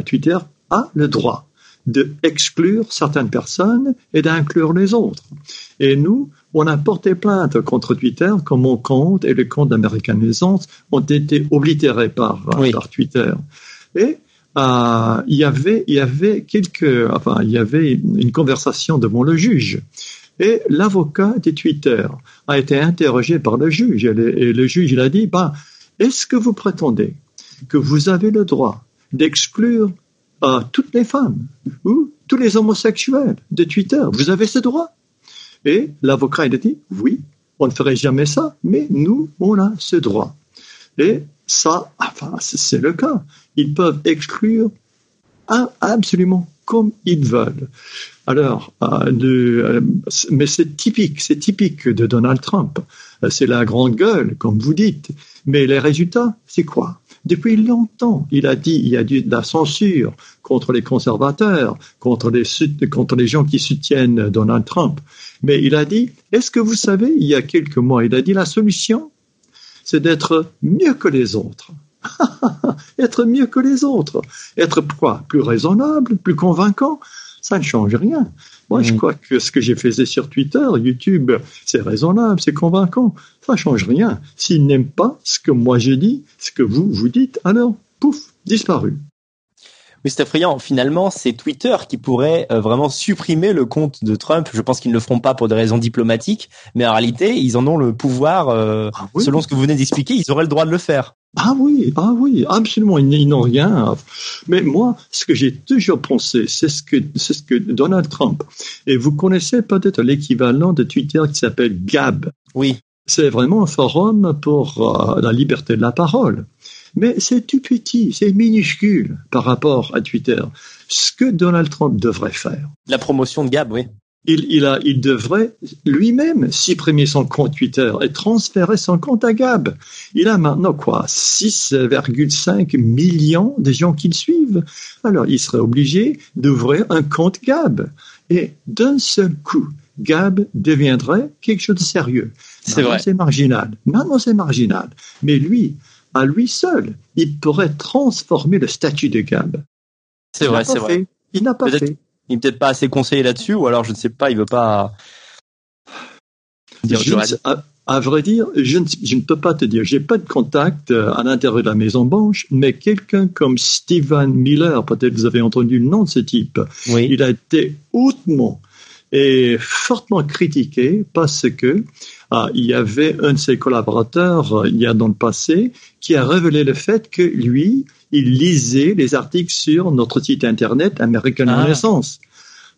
Twitter a le droit d'exclure certaines personnes et d'inclure les autres. Et nous, on a porté plainte contre Twitter quand mon compte et le compte d'American ont été oblitérés par, par Twitter. Et euh, il y avait, il y avait quelques, enfin, il y avait une conversation devant le juge. Et l'avocat de Twitter a été interrogé par le juge. Et le, juge, il a dit, bah, est-ce que vous prétendez que vous avez le droit d'exclure euh, toutes les femmes ou tous les homosexuels de Twitter Vous avez ce droit et l'avocat, il a dit, oui, on ne ferait jamais ça, mais nous, on a ce droit. Et ça, enfin, c'est le cas. Ils peuvent exclure absolument comme ils veulent. Alors, euh, euh, mais c'est typique, c'est typique de Donald Trump. Euh, c'est la grande gueule, comme vous dites. Mais les résultats, c'est quoi? Depuis longtemps, il a dit il y a de la censure contre les conservateurs, contre les, gens qui soutiennent Donald Trump. Mais il a dit, est-ce que vous savez, il y a quelques mois, il a dit la solution, c'est d'être mieux que les autres. être mieux que les autres. Être quoi? Plus raisonnable, plus convaincant? Ça ne change rien. Moi, je mm. crois que ce que j'ai fait sur Twitter, YouTube, c'est raisonnable, c'est convaincant. Ça ne change rien. S'ils n'aiment pas ce que moi j'ai dit, ce que vous, vous dites, alors, pouf, disparu. Mais c'est effrayant. Finalement, c'est Twitter qui pourrait euh, vraiment supprimer le compte de Trump. Je pense qu'ils ne le feront pas pour des raisons diplomatiques, mais en réalité, ils en ont le pouvoir. Euh, ah selon ce que vous venez d'expliquer, ils auraient le droit de le faire. Ah oui, ah oui, absolument, ils n'ont rien. Mais moi, ce que j'ai toujours pensé, c'est ce que c'est ce que Donald Trump. Et vous connaissez peut-être l'équivalent de Twitter qui s'appelle Gab. Oui. C'est vraiment un forum pour euh, la liberté de la parole. Mais c'est tout petit, c'est minuscule par rapport à Twitter. Ce que Donald Trump devrait faire. La promotion de Gab, oui. Il, il, a, il devrait lui-même supprimer son compte Twitter et transférer son compte à Gab. Il a maintenant quoi 6,5 millions de gens qui le suivent. Alors il serait obligé d'ouvrir un compte Gab. Et d'un seul coup, Gab deviendrait quelque chose de sérieux. C'est vrai. C'est marginal. Maintenant, c'est marginal. Mais lui, à lui seul, il pourrait transformer le statut de Gab. C'est vrai, c'est vrai. Il n'a pas fait. Il n'est peut-être pas assez conseillé là-dessus, ou alors je ne sais pas, il veut pas. Dire, à, vrai dire, je ne, je ne, peux pas te dire. J'ai pas de contact euh, à l'intérieur de la Maison Blanche, mais quelqu'un comme Stephen Miller, peut-être vous avez entendu le nom de ce type. Oui. Il a été hautement et fortement critiqué parce que ah, il y avait un de ses collaborateurs euh, il y a dans le passé qui a révélé le fait que lui, il lisait les articles sur notre site internet American ah. Renaissance.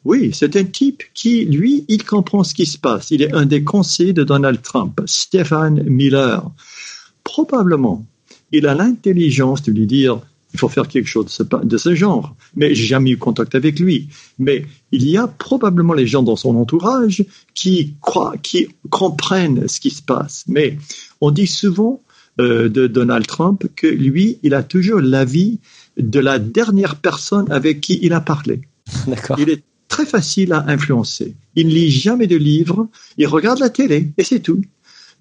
Oui, c'est un type qui, lui, il comprend ce qui se passe. Il est un des conseillers de Donald Trump, Stephen Miller. Probablement, il a l'intelligence de lui dire il faut faire quelque chose de ce, genre. Mais j'ai jamais eu contact avec lui. Mais il y a probablement les gens dans son entourage qui croient, qui comprennent ce qui se passe. Mais on dit souvent euh, de Donald Trump que lui, il a toujours l'avis de la dernière personne avec qui il a parlé. D'accord. Il est très facile à influencer. Il ne lit jamais de livres, il regarde la télé et c'est tout.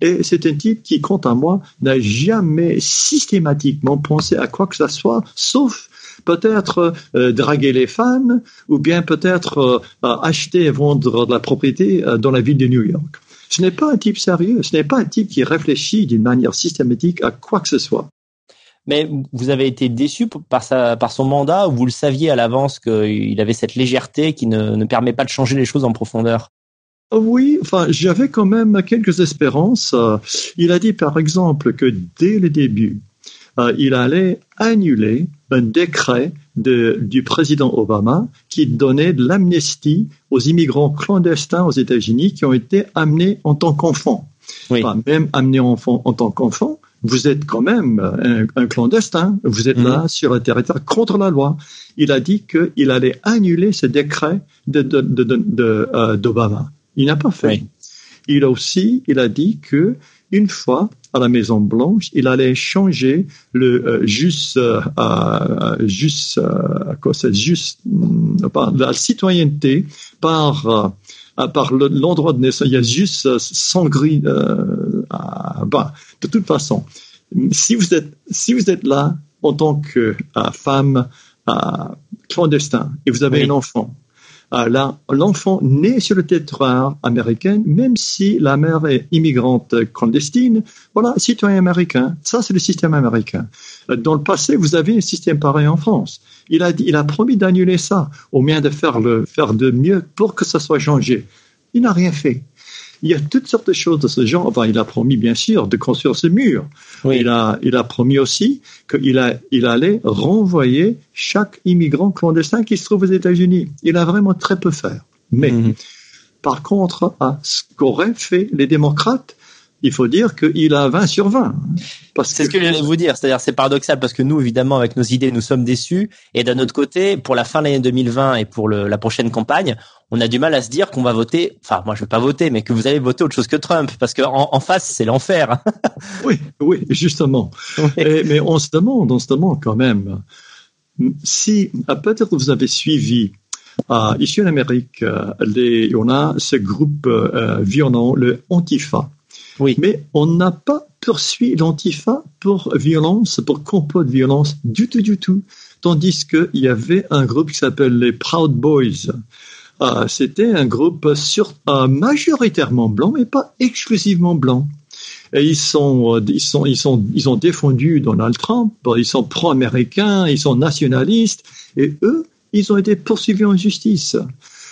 Et c'est un type qui, quant à moi, n'a jamais systématiquement pensé à quoi que ce soit, sauf peut-être euh, draguer les femmes ou bien peut-être euh, acheter et vendre de la propriété euh, dans la ville de New York. Ce n'est pas un type sérieux, ce n'est pas un type qui réfléchit d'une manière systématique à quoi que ce soit. Mais vous avez été déçu par, son mandat ou vous le saviez à l'avance qu'il avait cette légèreté qui ne permet pas de changer les choses en profondeur? Oui, enfin, j'avais quand même quelques espérances. Il a dit, par exemple, que dès le début, euh, il allait annuler un décret de, du président Obama qui donnait de l'amnistie aux immigrants clandestins aux États-Unis qui ont été amenés en tant qu'enfants. Oui. Enfin, même amenés en, en tant qu'enfants, vous êtes quand même un, un clandestin, vous êtes là sur un territoire contre la loi. Il a dit qu'il allait annuler ce décret d'Obama. De, de, de, euh, il n'a pas fait. Oui. Il a aussi, il a dit que une fois à la Maison Blanche, il allait changer le euh, juste, euh, euh, juste, euh, quoi c'est? Juste, euh, par la citoyenneté par euh, par l'endroit de naissance. Il y a juste sans gris. bah, de toute façon, si vous êtes si vous êtes là en tant que femme clandestin et vous avez Oui. un enfant euh, l'enfant naît sur le territoire américain, même si la mère est immigrante clandestine, voilà, citoyen américain. Ça, c'est le système américain. Dans le passé, vous avez un système pareil en France. Il a, promis d'annuler ça, au moins de faire, le, faire de mieux pour que ça soit changé. Il n'a rien fait. Il y a toutes sortes de choses de ce genre. Enfin, il a promis, bien sûr, de construire ce mur. Oui. Il a, il a promis aussi qu'il a, il allait renvoyer chaque immigrant clandestin qui se trouve aux États-Unis. Il a vraiment très peu fait. Mais, Mhm. par contre, à ce qu'auraient fait les démocrates, il faut dire qu'il a 20 sur 20. Parce C'est ce que j'allais vous dire, c'est-à-dire c'est paradoxal parce que nous, évidemment, avec nos idées, nous sommes déçus. Et d'un autre côté, pour la fin de l'année 2020 et pour le, la prochaine campagne, on a du mal à se dire qu'on va voter. Enfin, moi, je vais pas voter, mais que vous allez voter autre chose que Trump, parce que en, en face, c'est l'enfer. Oui, oui, justement. Et- mais on se demande, on se demande quand même si peut-être vous avez suivi ici en Amérique, euh, les, on a ce groupe euh, violent, le Antifa. Oui. Mais on n'a pas poursuivi l'Antifa pour violence, pour complot de violence, du tout, du tout. Tandis qu'il y avait un groupe qui s'appelle les Proud Boys. Euh, C'était un groupe sur, euh, majoritairement blanc, mais pas exclusivement blanc. Et ils sont, euh, ils sont, ils sont, ils ont défendu Donald Trump. Ils sont pro-américains, ils sont nationalistes, et eux, ils ont été poursuivis en justice.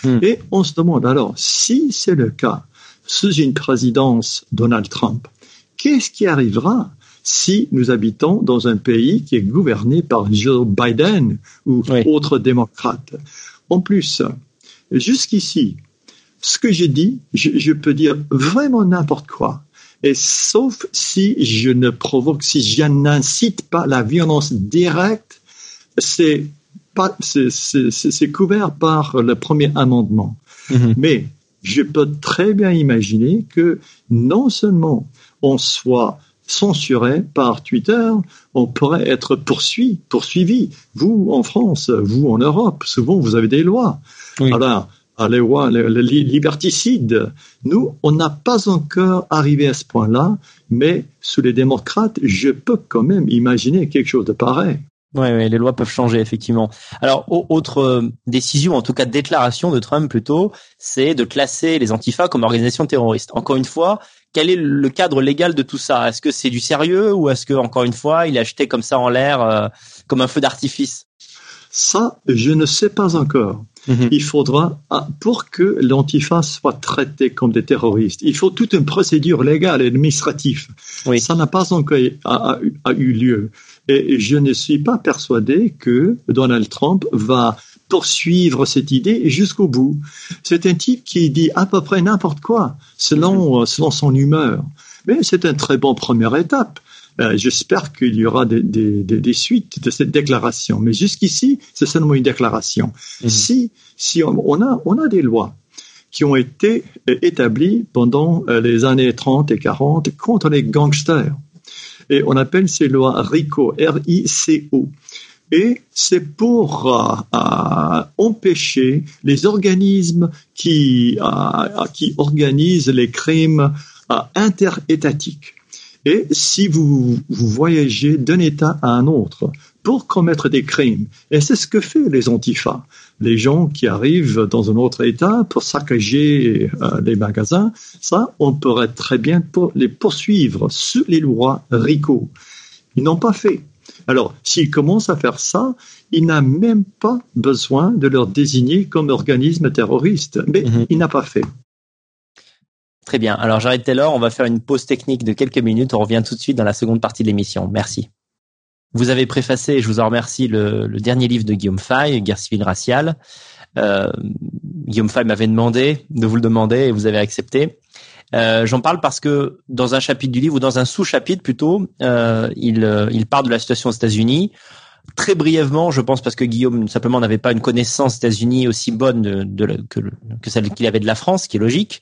Hmm. Et on se demande alors, si c'est le cas, sous une présidence Donald Trump, qu'est-ce qui arrivera si nous habitons dans un pays qui est gouverné par Joe Biden ou Oui. autre démocrate En plus, jusqu'ici, ce que j'ai dit, je, je peux dire vraiment n'importe quoi. Et sauf si je ne provoque, si je n'incite pas la violence directe, c'est couvert par le premier amendement. Mhm. Mais je peux très bien imaginer que non seulement on soit censuré par Twitter, on pourrait être poursuivi, poursuivi. Vous en France, vous en Europe, souvent vous avez des lois. Oui. Alors, Ah, les lois, les, les liberticides. Nous, on n'a pas encore arrivé à ce point-là, mais sous les démocrates, je peux quand même imaginer quelque chose de pareil. Oui, ouais, les lois peuvent changer effectivement. Alors, autre euh, décision, en tout cas déclaration de Trump plutôt, c'est de classer les antifas comme organisation terroriste. Encore une fois, quel est le cadre légal de tout ça? Est-ce que c'est du sérieux ou est-ce que encore une fois, il a jeté comme ça en l'air euh, comme un feu d'artifice? Ça, je ne sais pas encore. Mhm. Il faudra, ah, pour que l'antifa soit traité comme des terroristes, il faut toute une procédure légale et administrative. Oui. Ça n'a pas encore eu lieu. Et je ne suis pas persuadé que Donald Trump va poursuivre cette idée jusqu'au bout. C'est un type qui dit à peu près n'importe quoi selon, mhm. selon son humeur. Mais c'est une très bonne première étape. Euh, j'espère qu'il y aura des, des, des, suites de cette déclaration. Mais jusqu'ici, c'est seulement une déclaration. Mhm. Si, si on, a, on a des lois qui ont été établies pendant euh, les années 30 et 40 contre les gangsters. Et on appelle ces lois RICO, R-I-C-O. Et c'est pour euh, empêcher les organismes qui, qui organisent les crimes interétatiques. Et si vous, vous voyagez d'un État à un autre pour commettre des crimes, et c'est ce que fait les antifas, les gens qui arrivent dans un autre État pour saccager euh, les magasins, ça, on pourrait très bien pour les poursuivre sous les lois RICO. Ils n'ont pas fait. Alors, s'ils commencent à faire ça, il n'a même pas besoin de leur désigner comme organisme terroriste. Mais mhm. il n'a pas fait. Très bien. Alors j'arrête Taylor, on va faire une pause technique de quelques minutes. On revient tout de suite dans la seconde partie de l'émission. Merci. Vous avez préfacé, et je vous en remercie, le, dernier livre de Guillaume Fay, Guerre civile raciale. Euh, Guillaume Fay m'avait demandé de vous le demander et vous avez accepté. Euh, J'en parle parce que dans un chapitre du livre ou dans un sous-chapitre plutôt, euh, il, euh, il parle de la situation aux États-Unis. Très brièvement, je pense parce que Guillaume simplement n'avait pas une connaissance États-Unis aussi bonne de, de, que, que celle qu'il avait de la France, qui est logique.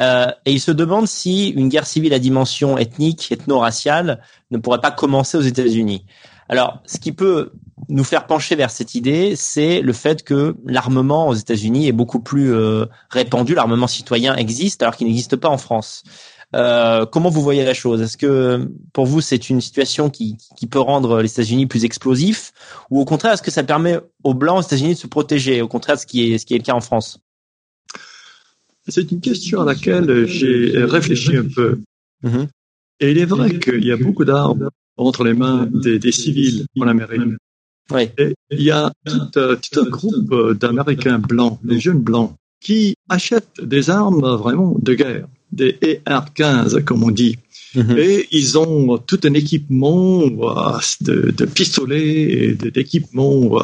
Euh, et il se demande si une guerre civile à dimension ethnique, ethno-raciale, ne pourrait pas commencer aux États-Unis. Alors, ce qui peut nous faire pencher vers cette idée, c'est le fait que l'armement aux États-Unis est beaucoup plus euh, répandu, l'armement citoyen existe alors qu'il n'existe pas en France. Euh, comment vous voyez la chose? Est-ce que pour vous c'est une situation qui, qui peut rendre les États-Unis plus explosifs, ou au contraire est-ce que ça permet aux blancs aux États-Unis de se protéger, au contraire de ce qui est ce qui est le cas en France? C'est une question à laquelle j'ai réfléchi un peu. Mm-hmm. Et il est vrai qu'il y a beaucoup d'armes entre les mains des, civils en Amérique. Et il y a tout, un groupe d'Américains blancs, des jeunes blancs, qui achètent des armes vraiment de guerre, des ER-15 comme on dit. Mm-hmm. Et ils ont tout un équipement euh, de, pistolets et d'équipements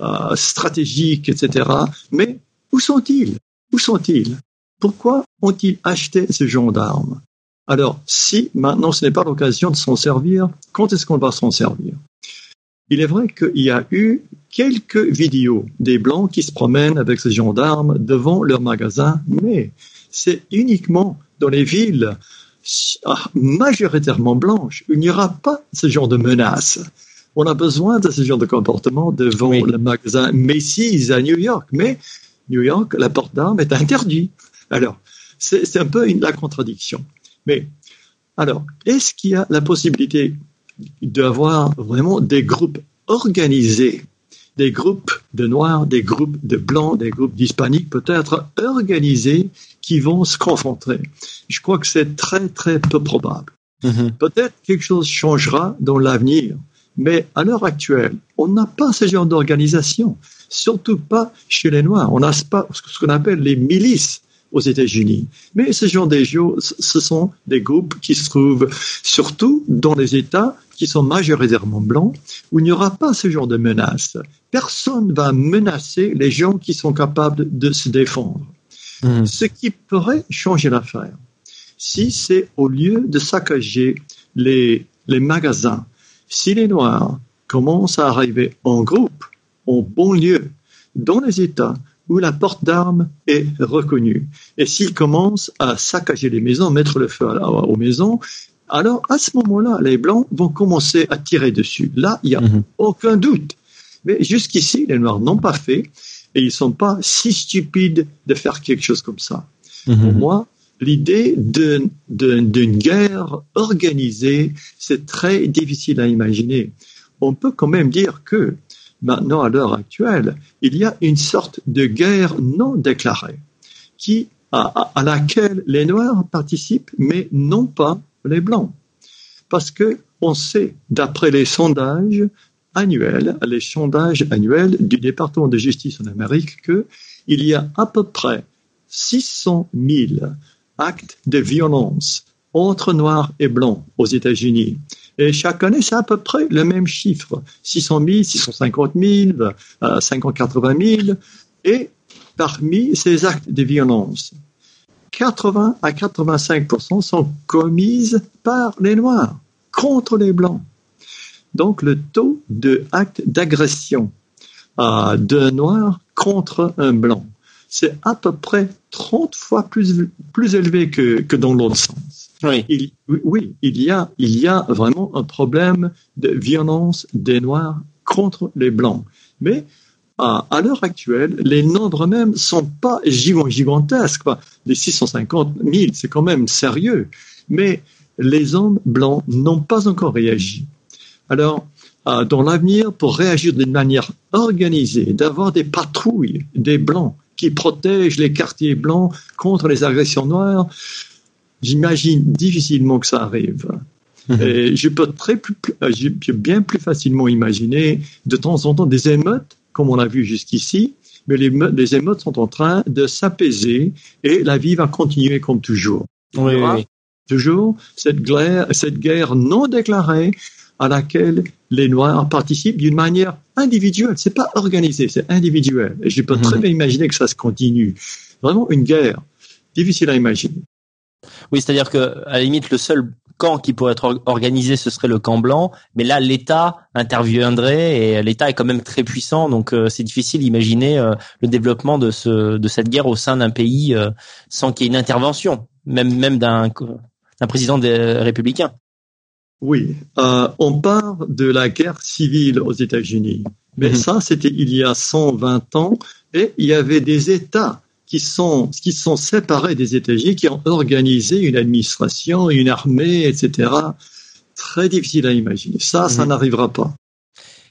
euh, stratégiques, etc. Mais où sont-ils? Où sont-ils? Pourquoi ont-ils acheté ce genre d'armes? Alors, si maintenant ce n'est pas l'occasion de s'en servir, quand est-ce qu'on va s'en servir? Il est vrai qu'il y a eu quelques vidéos des Blancs qui se promènent avec ce genre d'armes devant leur magasin, mais c'est uniquement dans les villes ah, majoritairement blanches. Il n'y aura pas ce genre de menace. On a besoin de ce genre de comportement devant le magasin Macy's à New York, mais New York, la porte d'armes est interdite. Alors, c'est un peu une, la contradiction. Mais, alors, est-ce qu'il y a la possibilité d'avoir vraiment des groupes organisés, des groupes de noirs, des groupes de blancs, des groupes d'hispaniques peut-être organisés qui vont se confronter? Je crois que c'est très, très peu probable. Mm-hmm. Peut-être quelque chose changera dans l'avenir, mais à l'heure actuelle, on n'a pas ce genre d'organisation, surtout pas chez les Noirs. On n'a pas ce qu'on appelle les milices aux États-Unis. Mais ce genre de choses, ce sont des groupes qui se trouvent surtout dans les États qui sont majoritairement blancs, où il n'y aura pas ce genre de menace. Personne ne va menacer les gens qui sont capables de se défendre. Hmm. Ce qui pourrait changer l'affaire, si c'est au lieu de saccager les, les magasins, si les Noirs commencent à arriver en groupe, en bon lieu, dans les États où la porte d'armes est reconnue. Et s'ils commencent à saccager les maisons, mettre le feu aux maisons, alors à ce moment-là, les Blancs vont commencer à tirer dessus. Là, il n'y a mhm. aucun doute. Mais jusqu'ici, les Noirs n'ont pas fait. et ils sont pas si stupides de faire quelque chose comme ça. Pour mhm. moi, l'idée d'une guerre organisée, c'est très difficile à imaginer. On peut quand même dire que maintenant, à l'heure actuelle, il y a une sorte de guerre non déclarée à laquelle les Noirs participent, mais non pas les Blancs. Parce que on sait, d'après les sondages annuels, les sondages annuels du département de justice en Amérique, qu'il y a à peu près 600 000 actes de violence entre noirs et blancs aux États-Unis. Et chaque année, c'est à peu près le même chiffre. 600 000, 650 000, 580 000. Et parmi ces actes de violence, 80 à 85 sont commises par les Noirs contre les Blancs. Donc le taux de actes d'agression euh, d'un Noir contre un Blanc, c'est à peu près 30 fois plus, plus élevé que, que dans l'autre sens. Oui. Il, oui, il y a, il y a vraiment un problème de violence des Noirs contre les Blancs. Mais à, l'heure actuelle, les nombres même sont pas gigantesques. Les 650 000, c'est quand même sérieux. Mais les hommes blancs n'ont pas encore réagi. Alors, euh, dans l'avenir, pour réagir d'une manière organisée, d'avoir des patrouilles des blancs qui protègent les quartiers blancs contre les agressions noires, j'imagine difficilement que ça arrive. Mhm. Et je peux très plus, euh, bien plus facilement imaginer de temps en temps des émeutes, comme on a vu jusqu'ici, mais les, les émeutes sont en train de s'apaiser et la vie va continuer comme toujours. Oui, oui toujours cette guerre, cette guerre non déclarée à laquelle les Noirs participent d'une manière individuelle. C'est pas organisé, c'est individuel. Et je peux très mhm. bien imaginer que ça se continue. Vraiment une guerre difficile à imaginer. Oui, c'est-à-dire que à la limite le seul camp qui pourrait être organisé, ce serait le camp blanc. Mais là, l'État interviendrait et l'État est quand même très puissant, donc euh, c'est difficile d'imaginer euh, le développement de ce de cette guerre au sein d'un pays euh, sans qu'il y ait une intervention, même même d'un un président des républicains. Oui, on parle de la guerre civile aux États-Unis, mais mhm. ça c'était il y a 120 ans et il y avait des États qui sont qui sont séparés des États-Unis, qui ont organisé une administration, une armée, etc. Très difficile à imaginer. Ça, ça mhm. n'arrivera pas.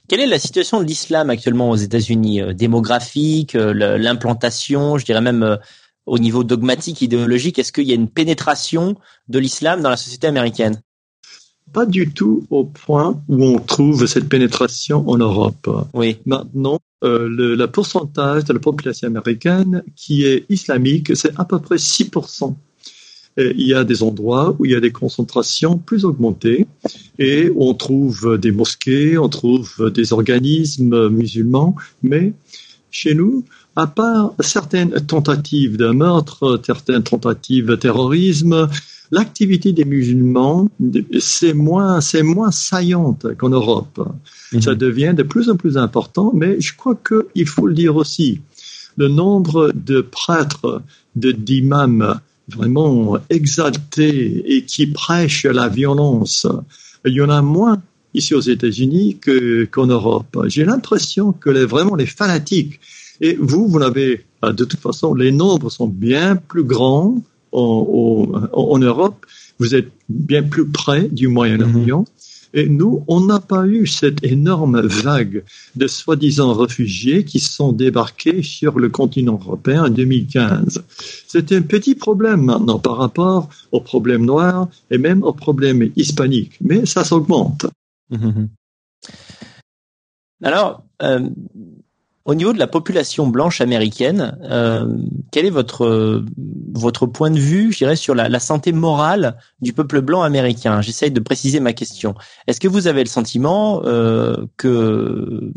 Quelle est la situation de l'islam actuellement aux États-Unis euh, Démographique, euh, l'implantation, je dirais même au niveau dogmatique, idéologique? Est-ce qu'il y a une pénétration de l'islam dans la société américaine? Pas du tout au point où on trouve cette pénétration en Europe. Oui. Maintenant, euh, le, pourcentage de la population américaine qui est islamique, c'est à peu près 6%. Et il y a des endroits où il y a des concentrations plus augmentées et on trouve des mosquées, on trouve des organismes musulmans, mais chez nous, à part certaines tentatives de meurtre, certaines tentatives de terrorisme, l'activité des musulmans, c'est moins, c'est moins saillante qu'en Europe. Mhm. Ça devient de plus en plus important, mais je crois qu'il faut le dire aussi. Le nombre de prêtres, de d'imams vraiment exaltés et qui prêchent la violence, il y en a moins ici aux États-Unis qu'en Europe. J'ai l'impression que les, vraiment les fanatiques et vous, vous n'avez, euh, de toute façon, les nombres sont bien plus grands en, Europe. Vous êtes bien plus près du Moyen-Orient. Mhm. Et nous, on n'a pas eu cette énorme vague de soi-disant réfugiés qui sont débarqués sur le continent européen en 2015. C'est un petit problème maintenant par rapport au problème noir et même au problème hispanique, mais ça s'augmente. Mhm. Alors, euh, au niveau de la population blanche américaine, euh, quel est votre votre point de vue, je dirais, sur la, la santé morale du peuple blanc américain? J'essaye de préciser ma question. Est-ce que vous avez le sentiment euh, que,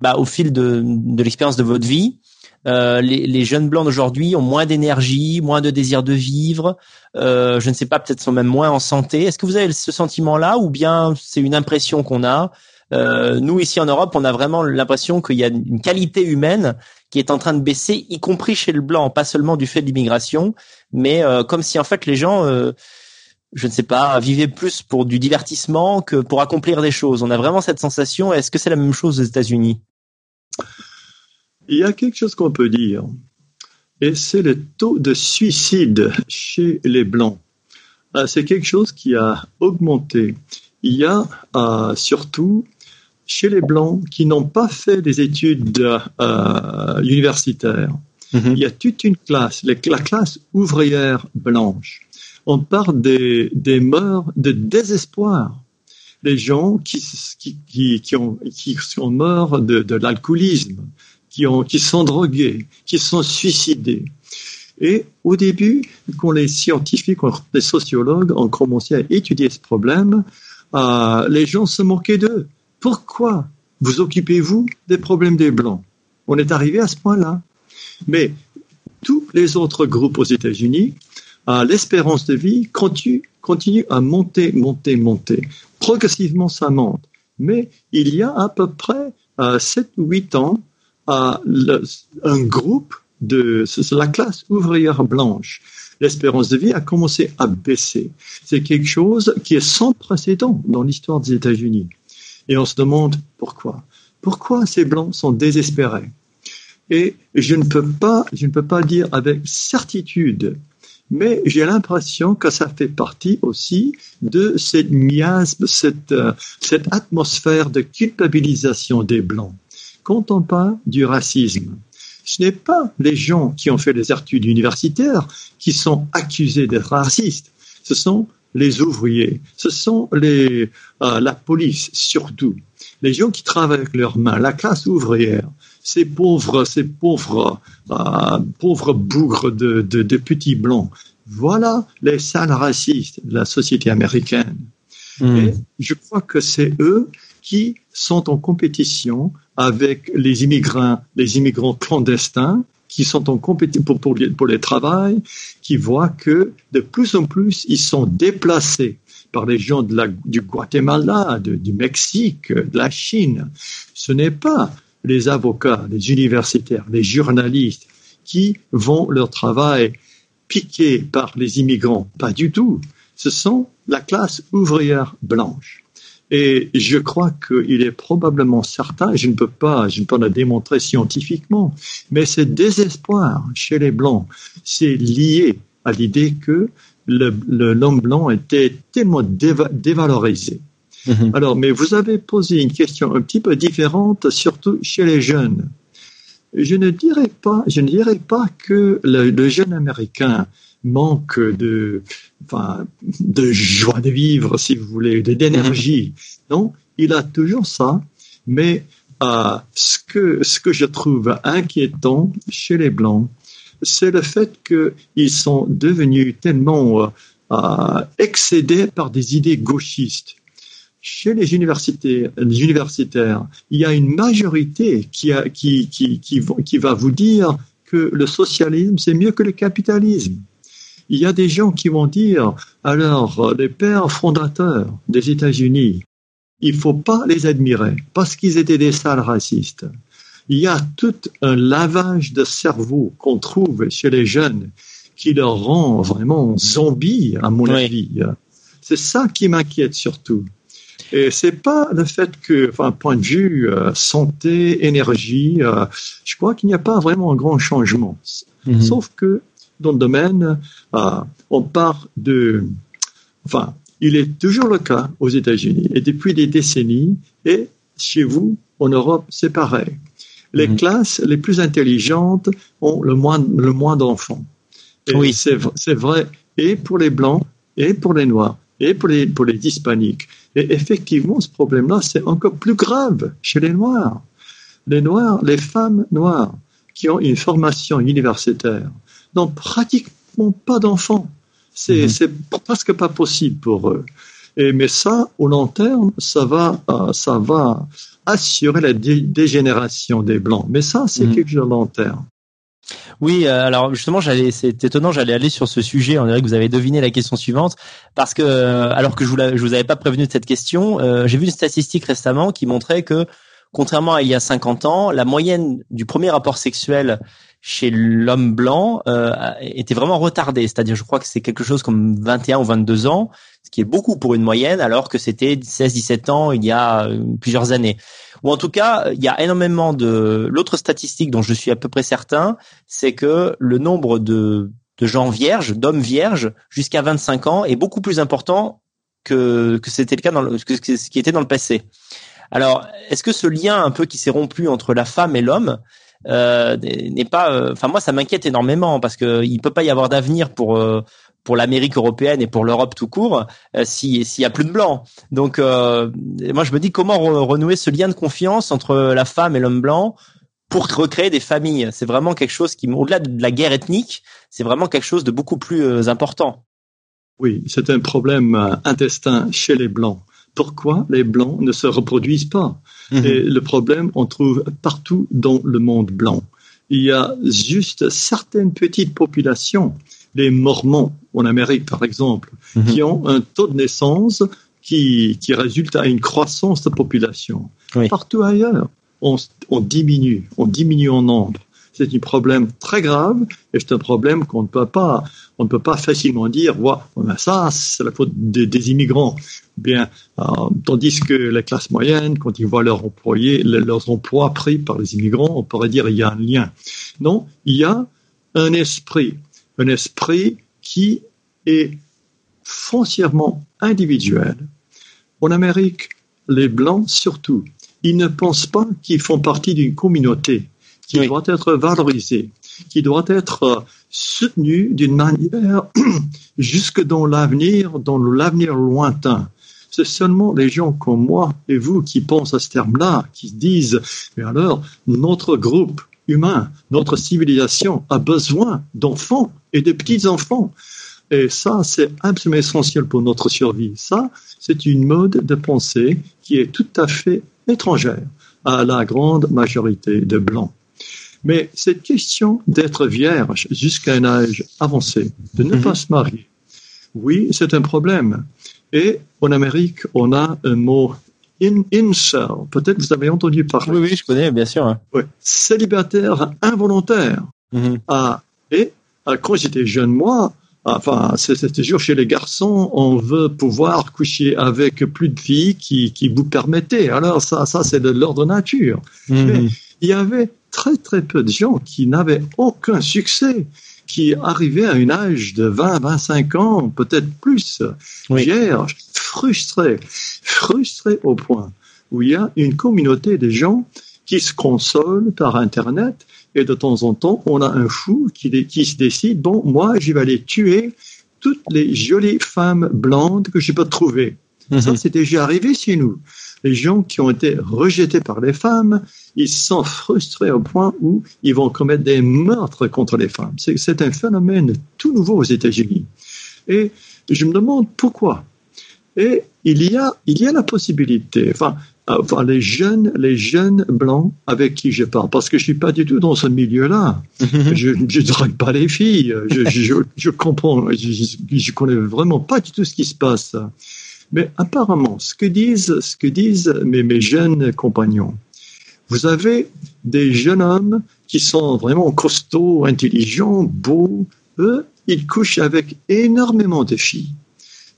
bah, au fil de, de l'expérience de votre vie, euh, les, les, jeunes blancs d'aujourd'hui ont moins d'énergie, moins de désir de vivre, euh, je ne sais pas, peut-être sont même moins en santé? Est-ce que vous avez ce sentiment-là ou bien c'est une impression qu'on a nous ici en Europe, on a vraiment l'impression qu'il y a une qualité humaine qui est en train de baisser, y compris chez le blanc, pas seulement du fait de l'immigration, mais euh, comme si en fait les gens, euh, je ne sais pas, vivaient plus pour du divertissement que pour accomplir des choses. On a vraiment cette sensation. Est-ce que c'est la même chose aux États-Unis? Il y a quelque chose qu'on peut dire, et c'est le taux de suicide chez les Blancs. Euh, c'est quelque chose qui a augmenté. Il y a euh, surtout chez les Blancs qui n'ont pas fait des études euh, universitaires. Mhm. Il y a toute une classe, la classe ouvrière blanche. On parle des, des morts de désespoir. Les gens qui, qui, qui, ont, qui sont morts de, de l'alcoolisme, qui, ont, qui sont drogués, qui sont suicidés. Et au début, quand les scientifiques, les sociologues ont commencé à étudier ce problème, euh, les gens se moquaient d'eux. Pourquoi vous occupez-vous des problèmes des Blancs? On est arrivé à ce point-là. Mais tous les autres groupes aux États-Unis, l'espérance de vie continue, à monter, monter, monter. Progressivement, ça monte. Mais il y a à peu près euh, 7 ou 8 ans, un groupe de la classe ouvrière blanche. L'espérance de vie a commencé à baisser. C'est quelque chose qui est sans précédent dans l'histoire des États-Unis. Et on se demande pourquoi. Pourquoi ces blancs sont désespérés? Et je ne peux pas, je ne peux pas dire avec certitude, mais j'ai l'impression que ça fait partie aussi de cette miasme, cette, euh, cette atmosphère de culpabilisation des blancs. Quand on parle du racisme, ce n'est pas les gens qui ont fait des études universitaires qui sont accusés d'être racistes. Ce sont les ouvriers, ce sont les, euh, la police surtout, les gens qui travaillent avec leurs mains, la classe ouvrière, ces pauvres, ces pauvres, euh, pauvres bougres de, de, de, petits blancs. Voilà les sales racistes de la société américaine. Hmm. Et je crois que c'est eux qui sont en compétition avec les immigrants, les immigrants clandestins qui sont en compétition pour, pour, pour les travail, qui voient que de plus en plus ils sont déplacés par les gens du Guatemala, du Mexique, de la Chine. Ce n'est pas les avocats, les universitaires, les journalistes qui vont leur travail piqué par les immigrants. Pas du tout. Ce sont la classe ouvrière blanche. Et je crois qu'il est probablement certain, je ne peux pas, je ne peux pas le démontrer scientifiquement, mais ce désespoir chez les Blancs, c'est lié à l'idée que l'homme blanc était tellement dévalorisé. Mhm. Alors, mais vous avez posé une question un petit peu différente, surtout chez les jeunes. Je ne dirais pas, je ne dirais pas que le jeune américain manque de, enfin, de joie de vivre, si vous voulez, d'énergie. Mhm. Non, il a toujours ça, mais euh, ce que ce que je trouve inquiétant chez les blancs, c'est le fait qu'ils sont devenus tellement euh, euh, excédés par des idées gauchistes. Chez les universités, les universitaires, il y a une majorité qui, a, qui, qui, qui, qui va vous dire que le socialisme, c'est mieux que le capitalisme il y a des gens qui vont dire, alors, les pères fondateurs des États-Unis, il faut pas les admirer parce qu'ils étaient des sales racistes. Il y a tout un lavage de cerveau qu'on trouve chez les jeunes qui leur rend vraiment zombies, à mon avis. C'est ça qui m'inquiète surtout. Et c'est pas le fait que, enfin, point de vue euh, santé, énergie, euh, je crois qu'il n'y a pas vraiment un grand changement. Mhm. Sauf que dans le domaine, euh, on part de, enfin, il est toujours le cas aux États-Unis et depuis des décennies et chez vous en Europe c'est pareil. Les mhm. classes les plus intelligentes ont le moins le moins d'enfants. Oui, c'est c'est vrai et pour les blancs et pour les noirs et pour les pour les hispaniques. Et effectivement, ce problème-là, c'est encore plus grave chez les noirs. Les noirs, les femmes noires qui ont une formation universitaire n'ont pratiquement pas d'enfants. C'est mm presque pas possible pour eux. Et, mais ça, au long terme, ça va, euh, ça va assurer la dégénération des blancs. Mais ça, c'est mhm. quelque chose de long terme. Oui, euh, alors justement, j'allais, c'est étonnant, j'allais aller sur ce sujet. On dirait que vous avez deviné la question suivante, parce que euh, alors que je vous, je vous avais pas prévenu de cette question, j'ai vu une statistique récemment qui montrait que, contrairement à il y a 50 ans, la moyenne du premier rapport sexuel chez l'homme blanc euh, était vraiment retardé. C'est-à-dire, je crois que c'est quelque chose comme 21 ou 22 ans, ce qui est beaucoup pour une moyenne, alors que c'était 16-17 ans il y a euh, plusieurs années. ou en tout cas, il y a énormément de l'autre statistique dont je suis à peu près certain, c'est que le nombre de gens vierges, d'hommes vierges jusqu'à 25 ans est beaucoup plus important que que c'était le cas dans le, que ce qui était dans le passé. Alors, est-ce que ce lien un peu qui s'est rompu entre la femme et l'homme n'est pas, euh, enfin moi ça m'inquiète énormément parce que il peut pas y avoir d'avenir pour euh, pour l'Amérique européenne et pour l'Europe tout court s'il y a plus de blancs. Donc moi je me dis comment renouer ce lien de confiance entre la femme et l'homme blanc pour recréer des familles. C'est vraiment quelque chose qui, au-delà de la guerre ethnique, c'est vraiment quelque chose de beaucoup plus important. Oui, c'est un problème intestin chez les blancs pourquoi les blancs ne se reproduisent pas? Mhm. Et le problème, on trouve partout dans le monde blanc. Il y a juste certaines petites populations, les Mormons en Amérique par exemple, mhm. qui ont un taux de naissance qui, qui résulte à une croissance de population. Partout ailleurs, on, on diminue, on diminue en nombre c'est un problème très grave et c'est un problème qu'on ne peut pas, on ne peut pas facilement dire, ben ça, c'est la faute des, immigrants. Bien, euh, tandis que la classe moyenne, quand ils voient leurs employés, leurs emplois pris par les immigrants, on pourrait dire il y a un lien. Non, il y a un esprit, un esprit qui est foncièrement individuel. En Amérique, les Blancs surtout, ils ne pensent pas qu'ils font partie d'une communauté qui doit être valorisé, qui doit être soutenu d'une manière jusque dans l'avenir, dans l'avenir lointain. C'est seulement les gens comme moi et vous qui pensent à ce terme-là, qui disent, mais alors, notre groupe humain, notre civilisation a besoin d'enfants et de petits-enfants. Et ça, c'est absolument essentiel pour notre survie. Ça, c'est une mode de pensée qui est tout à fait étrangère à la grande majorité de Blancs. Mais cette question d'être vierge jusqu'à un âge avancé, de ne pas mhm. se marier, oui, c'est un problème. Et en Amérique, on a un mot in, incel. Peut-être vous avez entendu parler. Oui, oui, je connais, bien sûr. Oui. Célibataire involontaire. Ah, et ah, quand j'étais jeune, moi, enfin, c'est toujours chez les garçons, on veut pouvoir coucher avec plus de filles qui, qui vous permettaient. Alors ça, ça c'est de l'ordre nature. Mhm. Mais il y avait très très peu de gens qui n'avaient aucun succès, qui arrivaient à un âge de 20, 25 ans, peut-être plus, vierges, frustrés, frustrés au point où il y a une communauté de gens qui se consolent par Internet et de temps en temps, on a un fou qui, qui se décide, bon, moi, je vais aller tuer toutes les jolies femmes blondes que je peux trouver. Mhm. Ça, c'est déjà arrivé chez nous les gens qui ont été rejetés par les femmes, ils sont frustrés au point où ils vont commettre des meurtres contre les femmes. C'est un phénomène tout nouveau aux États-Unis. Et je me demande pourquoi. Et il y a, il y a la possibilité, enfin, enfin, les jeunes, les jeunes blancs avec qui je parle, parce que je suis pas du tout dans ce milieu-là. je, ne drague pas les filles. Je, je, je comprends, je, je, connais vraiment pas du tout ce qui se passe. Mais apparemment, ce que disent, ce que disent mes, mes jeunes compagnons, vous avez des jeunes hommes qui sont vraiment costauds, intelligents, beaux. Eux, ils couchent avec énormément de filles.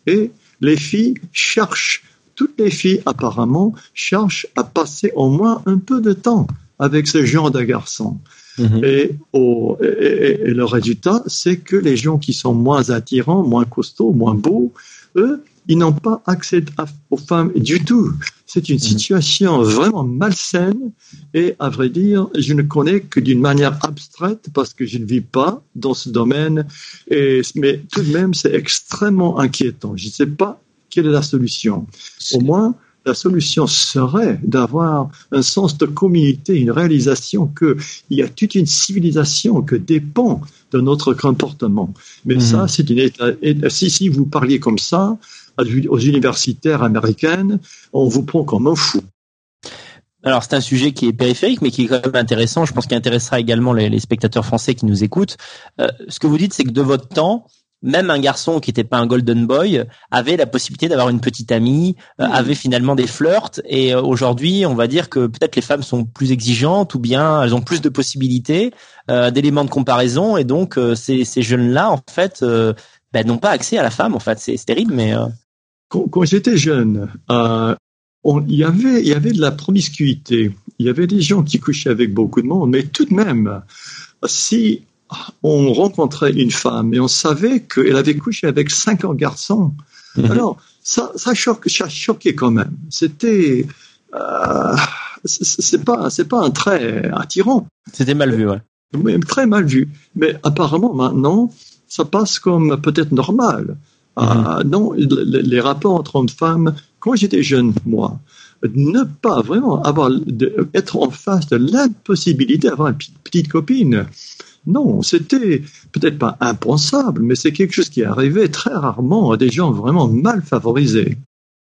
Et les filles cherchent, toutes les filles apparemment cherchent à passer au moins un peu de temps avec ce genre de garçons. Mhm. et, au, et, et, le résultat, c'est que les gens qui sont moins attirants, moins costauds, moins beaux, eux, ils n'ont pas accès aux femmes du tout. C'est une mhm. situation vraiment malsaine et à vrai dire, je ne connais que d'une manière abstraite parce que je ne vis pas dans ce domaine. Et, mais tout de même, c'est extrêmement inquiétant. Je ne sais pas quelle est la solution. Au moins, la solution serait d'avoir un sens de communauté, une réalisation qu'il y a toute une civilisation que dépend de notre comportement. Mais mhm. ça, c'est une si, si vous parliez comme ça, aux universitaires américaines, on vous prend comme un fou. Alors c'est un sujet qui est périphérique, mais qui est quand même intéressant. Je pense qu'il intéressera également les, spectateurs français qui nous écoutent. Euh, ce que vous dites, c'est que de votre temps, même un garçon qui n'était pas un golden boy avait la possibilité d'avoir une petite amie, euh, avait finalement des flirts. Et euh, aujourd'hui, on va dire que peut-être les femmes sont plus exigeantes ou bien elles ont plus de possibilités, d'éléments de comparaison. Et donc ces, ces jeunes-là, en fait, ben, n'ont pas accès à la femme. En fait, c'est terrible, mais quand, j'étais jeune, euh, il y avait, il y avait de la promiscuité. Il y avait des gens qui couchaient avec beaucoup de monde, mais tout de même, si on rencontrait une femme et on savait qu'elle avait couché avec 50 garçons, mhm. alors ça, ça, choquait quand même. C'était, euh, c'est pas, c'est pas un trait attirant. C'était mal vu, ouais. très mal vu. Mais apparemment maintenant, ça passe comme peut-être normal. Ah, mhm. non, les, rapports entre hommes et femmes, quand j'étais jeune, moi, ne pas vraiment avoir, être en face de l'impossibilité d'avoir une petite copine. Non, c'était peut-être pas impensable, mais c'est quelque chose qui arrivait très rarement à des gens vraiment mal favorisés.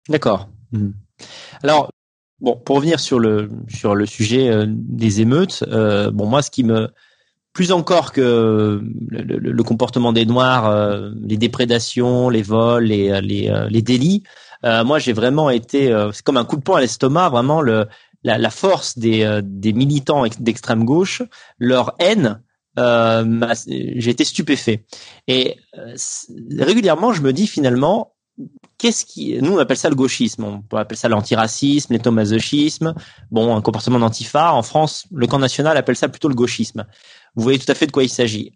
D'accord. Mhm. Alors, bon, pour revenir sur le sur le sujet euh, des émeutes, euh, bon, moi, ce qui me plus encore que le, comportement des Noirs, euh, les déprédations, les vols, les, les, euh, les délits. Euh, moi, j'ai vraiment été, c'est comme un coup de poing à l'estomac, vraiment le, la, la force des, des militants d'extrême gauche, leur haine. j'ai été stupéfait. Et régulièrement, je me dis finalement, qu'est-ce qui, nous on appelle ça le gauchisme, on peut appeler ça l'antiracisme, l'étomasochisme, bon un comportement d'antifa. En France, le camp national appelle ça plutôt le gauchisme. Vous voyez tout à fait de quoi il s'agit.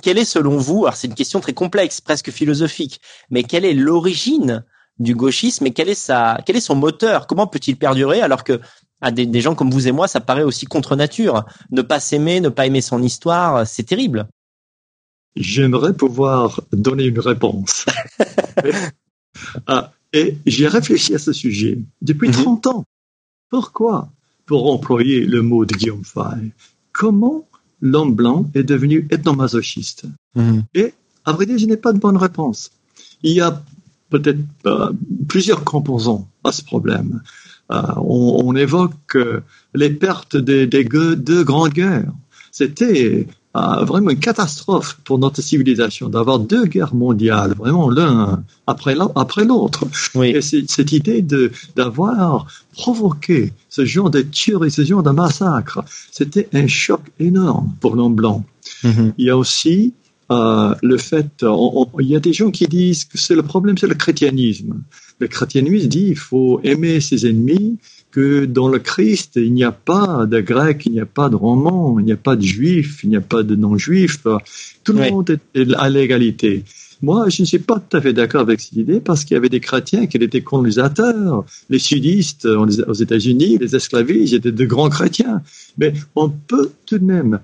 Quelle est selon vous, alors c'est une question très complexe, presque philosophique, mais quelle est l'origine du gauchisme et quel est sa, quel est son moteur? Comment peut-il perdurer alors que à des, gens comme vous et moi, ça paraît aussi contre nature? Ne pas s'aimer, ne pas aimer son histoire, c'est terrible. J'aimerais pouvoir donner une réponse. ah, et j'ai réfléchi à ce sujet depuis 30 mhm. ans. Pourquoi Pour employer le mot de Guillaume Fay, comment l'homme blanc est devenu ethnomasochiste mhm. Et à vrai dire, je n'ai pas de bonne réponse. Il y a peut-être euh, plusieurs composants à ce problème. Euh, on, évoque euh, les pertes des, des deux grandes guerres. C'était vraiment une catastrophe pour notre civilisation d'avoir deux guerres mondiales, vraiment l'un après l'autre. Et cette idée d'avoir provoqué ce genre de tueries, ce genre de massacre, c'était un choc énorme pour l'homme blanc. Mm-hmm. Il y a aussi euh, le fait, il y a des gens qui disent que c'est le problème, c'est le chrétianisme. Le chrétianisme dit il faut aimer ses ennemis, que dans le Christ, il n'y a pas de Grecs, il n'y a pas de Romans, il n'y a pas de Juifs, il n'y a pas de non-Juifs. Tout le monde est à l'égalité. Moi, je ne suis pas tout à fait d'accord avec cette idée parce qu'il y avait des chrétiens qui étaient colonisateurs. Les sudistes aux États-Unis, les esclavistes étaient de grands chrétiens. Mais on peut tout de même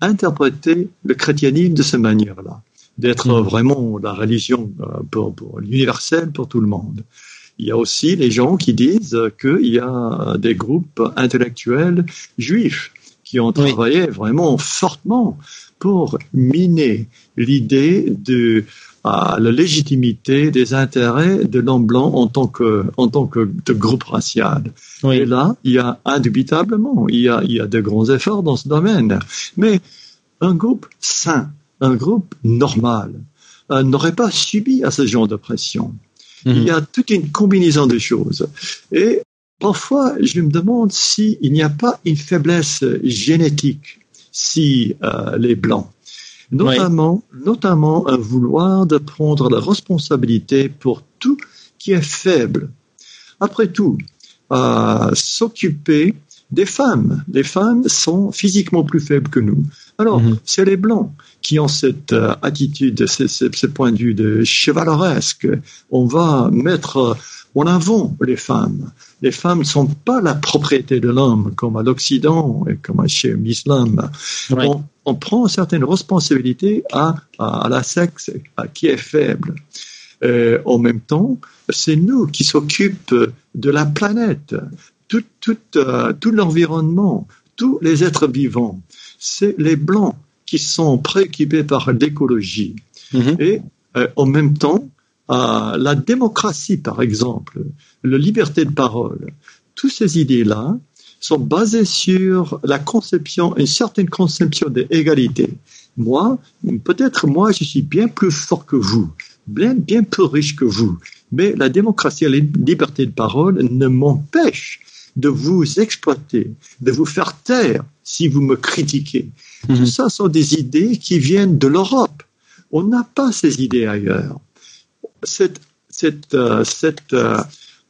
interpréter le christianisme de cette manière-là, d'être mmh. vraiment la religion euh, pour, pour l'universel pour tout le monde. Il y a aussi les gens qui disent qu'il y a des groupes intellectuels juifs qui ont travaillé vraiment fortement pour miner l'idée de la légitimité des intérêts de l'homme blanc en tant que en tant que de groupe racial. Et là, il y a indubitablement, il y a il y a de grands efforts dans ce domaine. Mais un groupe sain, un groupe normal, euh, n'aurait pas subi à ce genre de pression. Il y a toute une combinaison de choses. Et parfois, je me demande s'il n'y a pas une faiblesse génétique si euh, les blancs, notamment, notamment un vouloir de prendre la responsabilité pour tout qui est faible. Après tout, euh, s'occuper des femmes. Les femmes sont physiquement plus faibles que nous. Alors, mhm. c'est les blancs qui ont cette euh, attitude, ce, ce, point de vue de chevaleresque. On va mettre en avant les femmes. Les femmes ne sont pas la propriété de l'homme, comme à l'Occident et comme chez l'islam. On, prend certaines responsabilités à, à, la sexe qui est faible. en même temps, c'est nous qui s'occupons de la planète, tout, tout, euh, tout l'environnement, tous les êtres vivants. C'est les blancs qui sont préoccupés par l'écologie. Mhm. Et euh, en même temps, euh, la démocratie, par exemple, la liberté de parole, toutes ces idées-là sont basées sur la conception, une certaine conception d'égalité. Moi, peut-être moi, je suis bien plus fort que vous, bien, bien plus riche que vous, mais la démocratie et la liberté de parole ne m'empêchent de vous exploiter, de vous faire taire si vous me critiquez. Tout mhm. ça sont des idées qui viennent de l'Europe. On n'a pas ces idées ailleurs. Cette, cette, euh, cette, euh,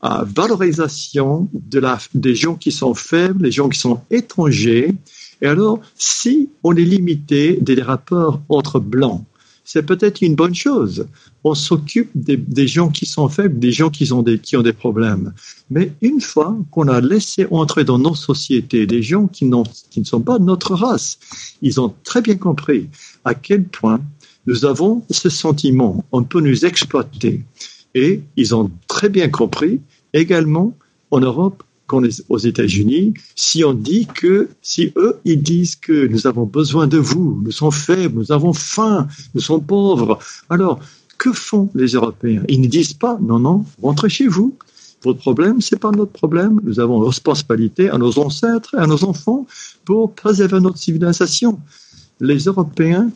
à valorisation de la, des gens qui sont faibles, des gens qui sont étrangers. Et alors, si on est limité des rapports entre blancs, c'est peut-être une bonne chose. On s'occupe des, gens qui sont faibles, des gens qui ont des, problèmes. Mais une fois qu'on a laissé entrer dans nos sociétés des gens qui, qui ne sont pas de notre race, ils ont très bien compris à quel point nous avons ce sentiment, on peut nous exploiter. Et ils ont très bien compris également en Europe qu'aux aux États-Unis, si on dit que, si eux, ils disent que nous avons besoin de vous, nous sommes faibles, nous avons faim, nous sommes pauvres, alors, que font les Européens? Ils ne disent pas, non, non, rentrez chez vous. Votre problème, c'est pas notre problème. Nous avons responsabilité à nos ancêtres à nos enfants pour préserver notre civilisation. Les Européens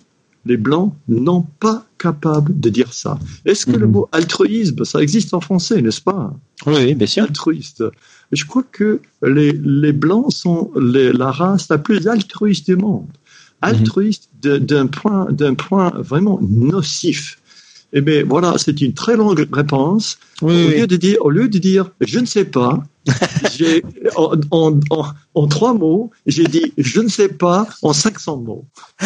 les Blancs n'ont pas capable de dire ça. Est-ce que le mhm. mot altruisme, ça existe en français, n'est-ce pas? Oui, bien sûr. Altruiste. Je crois que les, les Blancs sont la race la plus altruiste du monde. Mhm. Altruiste d'un point, d'un point vraiment nocif. Eh bien, voilà, c'est une très longue réponse. Au, Lieu de dire, au lieu de dire, je ne sais pas, en, en, en, trois mots, j'ai dit je ne sais pas en 500 mots.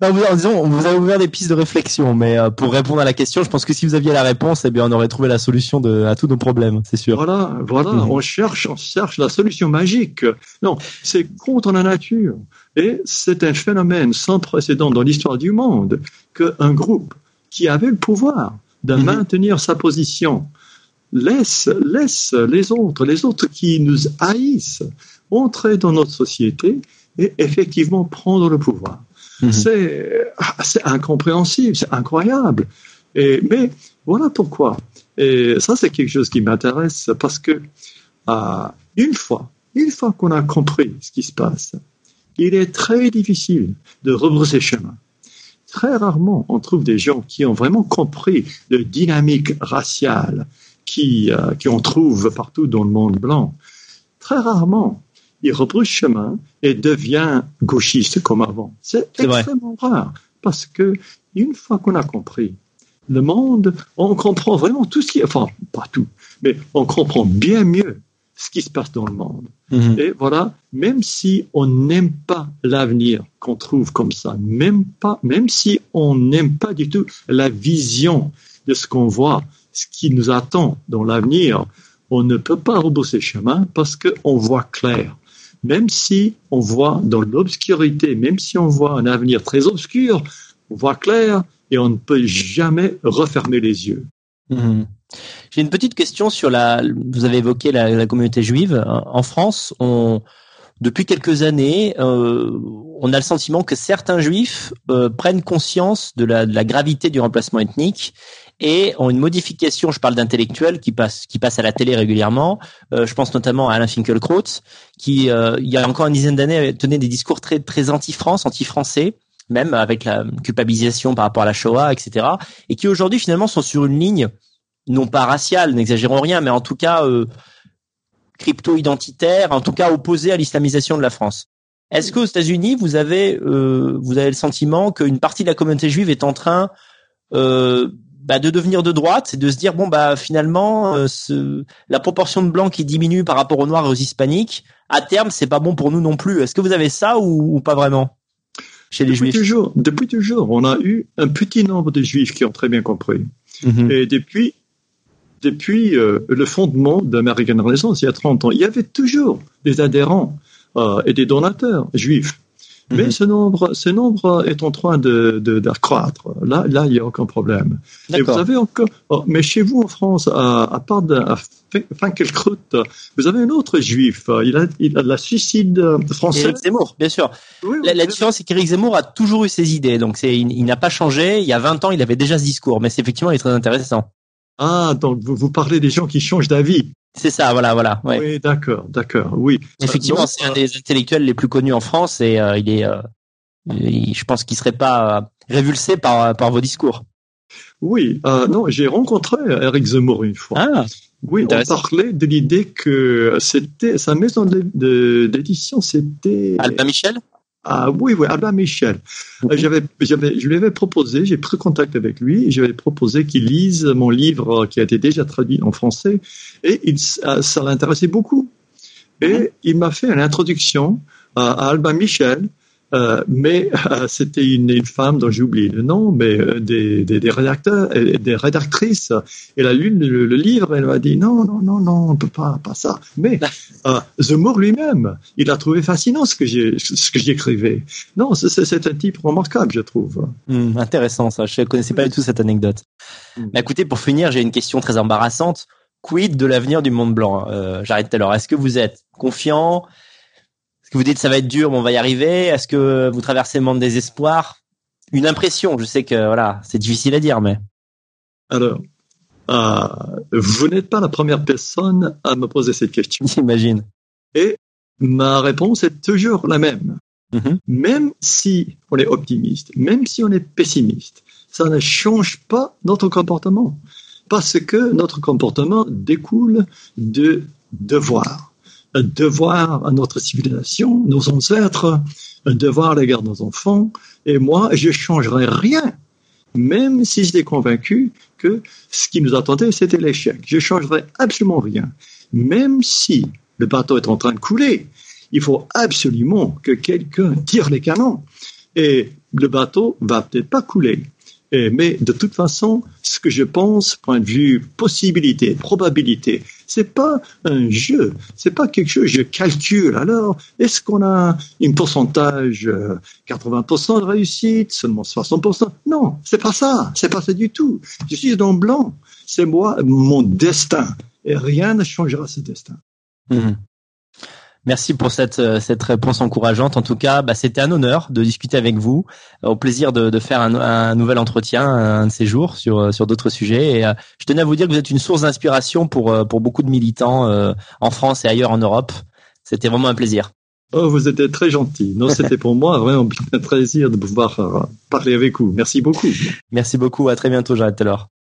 non, vous, disons, vous avez ouvert des pistes de réflexion, mais euh, pour répondre à la question, je pense que si vous aviez la réponse, eh bien, on aurait trouvé la solution de, à tous nos problèmes, c'est sûr. Voilà, voilà, mhm. on cherche, on cherche la solution magique. Non, c'est contre la nature. Et c'est un phénomène sans précédent dans l'histoire du monde qu'un groupe qui avait le pouvoir de mhm. maintenir sa position laisse, laisse les autres, les autres qui nous haïssent, entrer dans notre société et effectivement prendre le pouvoir. Mhm. Ah, c'est incompréhensible, c'est incroyable. Et, mais voilà pourquoi. Et ça, c'est quelque chose qui m'intéresse parce que ah, une fois, une fois qu'on a compris ce qui se passe, il est très difficile de rebrousser chemin. Très rarement, on trouve des gens qui ont vraiment compris la dynamique raciale qui, euh, qui on trouve partout dans le monde blanc. Très rarement, il rebrousse chemin et devient gauchiste comme avant. C'est extrêmement rare parce que une fois qu'on a compris le monde, on comprend vraiment tout ce qui, enfin pas tout, mais on comprend bien mieux ce qui se passe dans le monde. Mhm. Et voilà, même si on n'aime pas l'avenir qu'on trouve comme ça, même pas, même si on n'aime pas du tout la vision de ce qu'on voit, ce qui nous attend dans l'avenir, on ne peut pas rebousser chemin parce qu'on voit clair. Même si on voit dans l'obscurité, même si on voit un avenir très obscur, on voit clair et on ne peut jamais refermer les yeux. Mhm. J'ai une petite question sur la. Vous avez évoqué la, communauté juive en France. On, depuis quelques années, euh, on a le sentiment que certains juifs euh, prennent conscience de la, de la, gravité du remplacement ethnique et ont une modification. Je parle d'intellectuels qui passent qui passent à la télé régulièrement. Euh, je pense notamment à Alain Finkielkraut, qui euh, il y a encore une dizaine d'années tenait des discours très très anti-France, anti-français, même avec la culpabilisation par rapport à la Shoah, etc. Et qui aujourd'hui finalement sont sur une ligne non pas raciale, n'exagérons rien, mais en tout cas euh, crypto-identitaire, en tout cas opposée à l'islamisation de la France. Est-ce qu'aux États-Unis, vous avez euh, vous avez le sentiment qu'une partie de la communauté juive est en train euh, bah, de devenir de droite, c'est de se dire bon bah finalement euh, ce, la proportion de blancs qui diminue par rapport aux noirs et aux hispaniques, à terme c'est pas bon pour nous non plus. Est-ce que vous avez ça ou, pas vraiment chez les depuis juifs? toujours, Depuis toujours, on a eu un petit nombre de juifs qui ont très bien compris. Mhm. Et depuis depuis euh, le fondement de l'American Renaissance il y a 30 ans, il y avait toujours des adhérents euh, et des donateurs juifs. Mais mhm. ce nombre, ce nombre est en train de, d'accroître. Là, là, il n'y a aucun problème. Et vous avez encore, oh, mais chez vous en France, à, part de Finkelkraut, vous avez un autre juif. Il a, il a la suicide français. Éric Zemmour, bien sûr. la, différence, c'est qu'Éric Zemmour a toujours eu ses idées. Donc, c'est, il, n'a pas changé. Il y a 20 ans, il avait déjà ce discours. Mais c'est effectivement, il est très intéressant. Ah, donc vous, vous parlez des gens qui changent d'avis. C'est ça, voilà, voilà. Oui, d'accord, d'accord, oui. Effectivement, c'est un des intellectuels les plus connus en France et euh, il est, euh, je pense qu'il serait pas euh, révulsé par par vos discours. Oui, non, j'ai rencontré Eric Zemmour une fois. Ah, oui, on parlait de l'idée que c'était sa maison d'édition, c'était Albin Michel? Ah oui, oui, Albin Michel. Euh, j'avais, j'avais, je lui avais proposé, j'ai pris contact avec lui, j'avais proposé qu'il lise mon livre qui a été déjà traduit en français, et il, ça l'intéressait beaucoup. Et il m'a fait une introduction à Albin Michel, euh, mais euh, c'était une, une, femme dont j'ai oublié le nom, mais euh, des, des, des, rédacteurs, des rédactrices. Elle a lu le, le livre, elle m'a dit non, non, non, non, on peut pas, pas ça. Mais Zemmour lui-même, il a trouvé fascinant ce que j'ai, ce que j'écrivais. Non, c'est un type remarquable, je trouve. Hum, intéressant ça. Je ne connaissais pas du tout cette anecdote. Mais écoutez, pour finir, j'ai une question très embarrassante. Quid de l'avenir du monde blanc? Euh, J'arrête alors. Est-ce que vous êtes confiant? Vous dites ça va être dur, mais on va y arriver Est-ce que vous traversez le monde des espoirs? Une impression, je sais que voilà, c'est difficile à dire, mais. Alors, euh, vous n'êtes pas la première personne à me poser cette question. J'imagine. Et ma réponse est toujours la même. Mm-hmm. Même si on est optimiste, même si on est pessimiste, ça ne change pas notre comportement. Parce que notre comportement découle de devoir un devoir à notre civilisation, nos ancêtres, un devoir à l'égard de nos enfants. Et moi, je changerai rien, même si j'étais convaincu que ce qui nous attendait, c'était l'échec. Je changerai absolument rien, même si le bateau est en train de couler. Il faut absolument que quelqu'un tire les canons. Et le bateau va peut-être pas couler, mais de toute façon, ce que je pense, point de vue possibilité, probabilité, c'est pas un jeu, c'est pas quelque chose je calcule. Alors, est-ce qu'on a un pourcentage 80% euh, de réussite, seulement 60% Non, c'est pas ça, c'est pas ça du tout. Je suis dans le blanc, c'est moi, mon destin, et rien ne changera ce destin. Mmh. Merci pour cette, euh, cette réponse encourageante. En tout cas, bah, c'était un honneur de discuter avec vous. Au plaisir de, de faire un, un, nouvel entretien un de ces jours sur, euh, sur d'autres sujets. Et euh, je tenais à vous dire que vous êtes une source d'inspiration pour, pour beaucoup de militants en France et ailleurs en Europe. C'était vraiment un plaisir. Oh, vous êtes très gentil. Non, c'était pour moi vraiment un plaisir de pouvoir parler avec vous. Merci beaucoup. Merci beaucoup. À très bientôt, Taylor.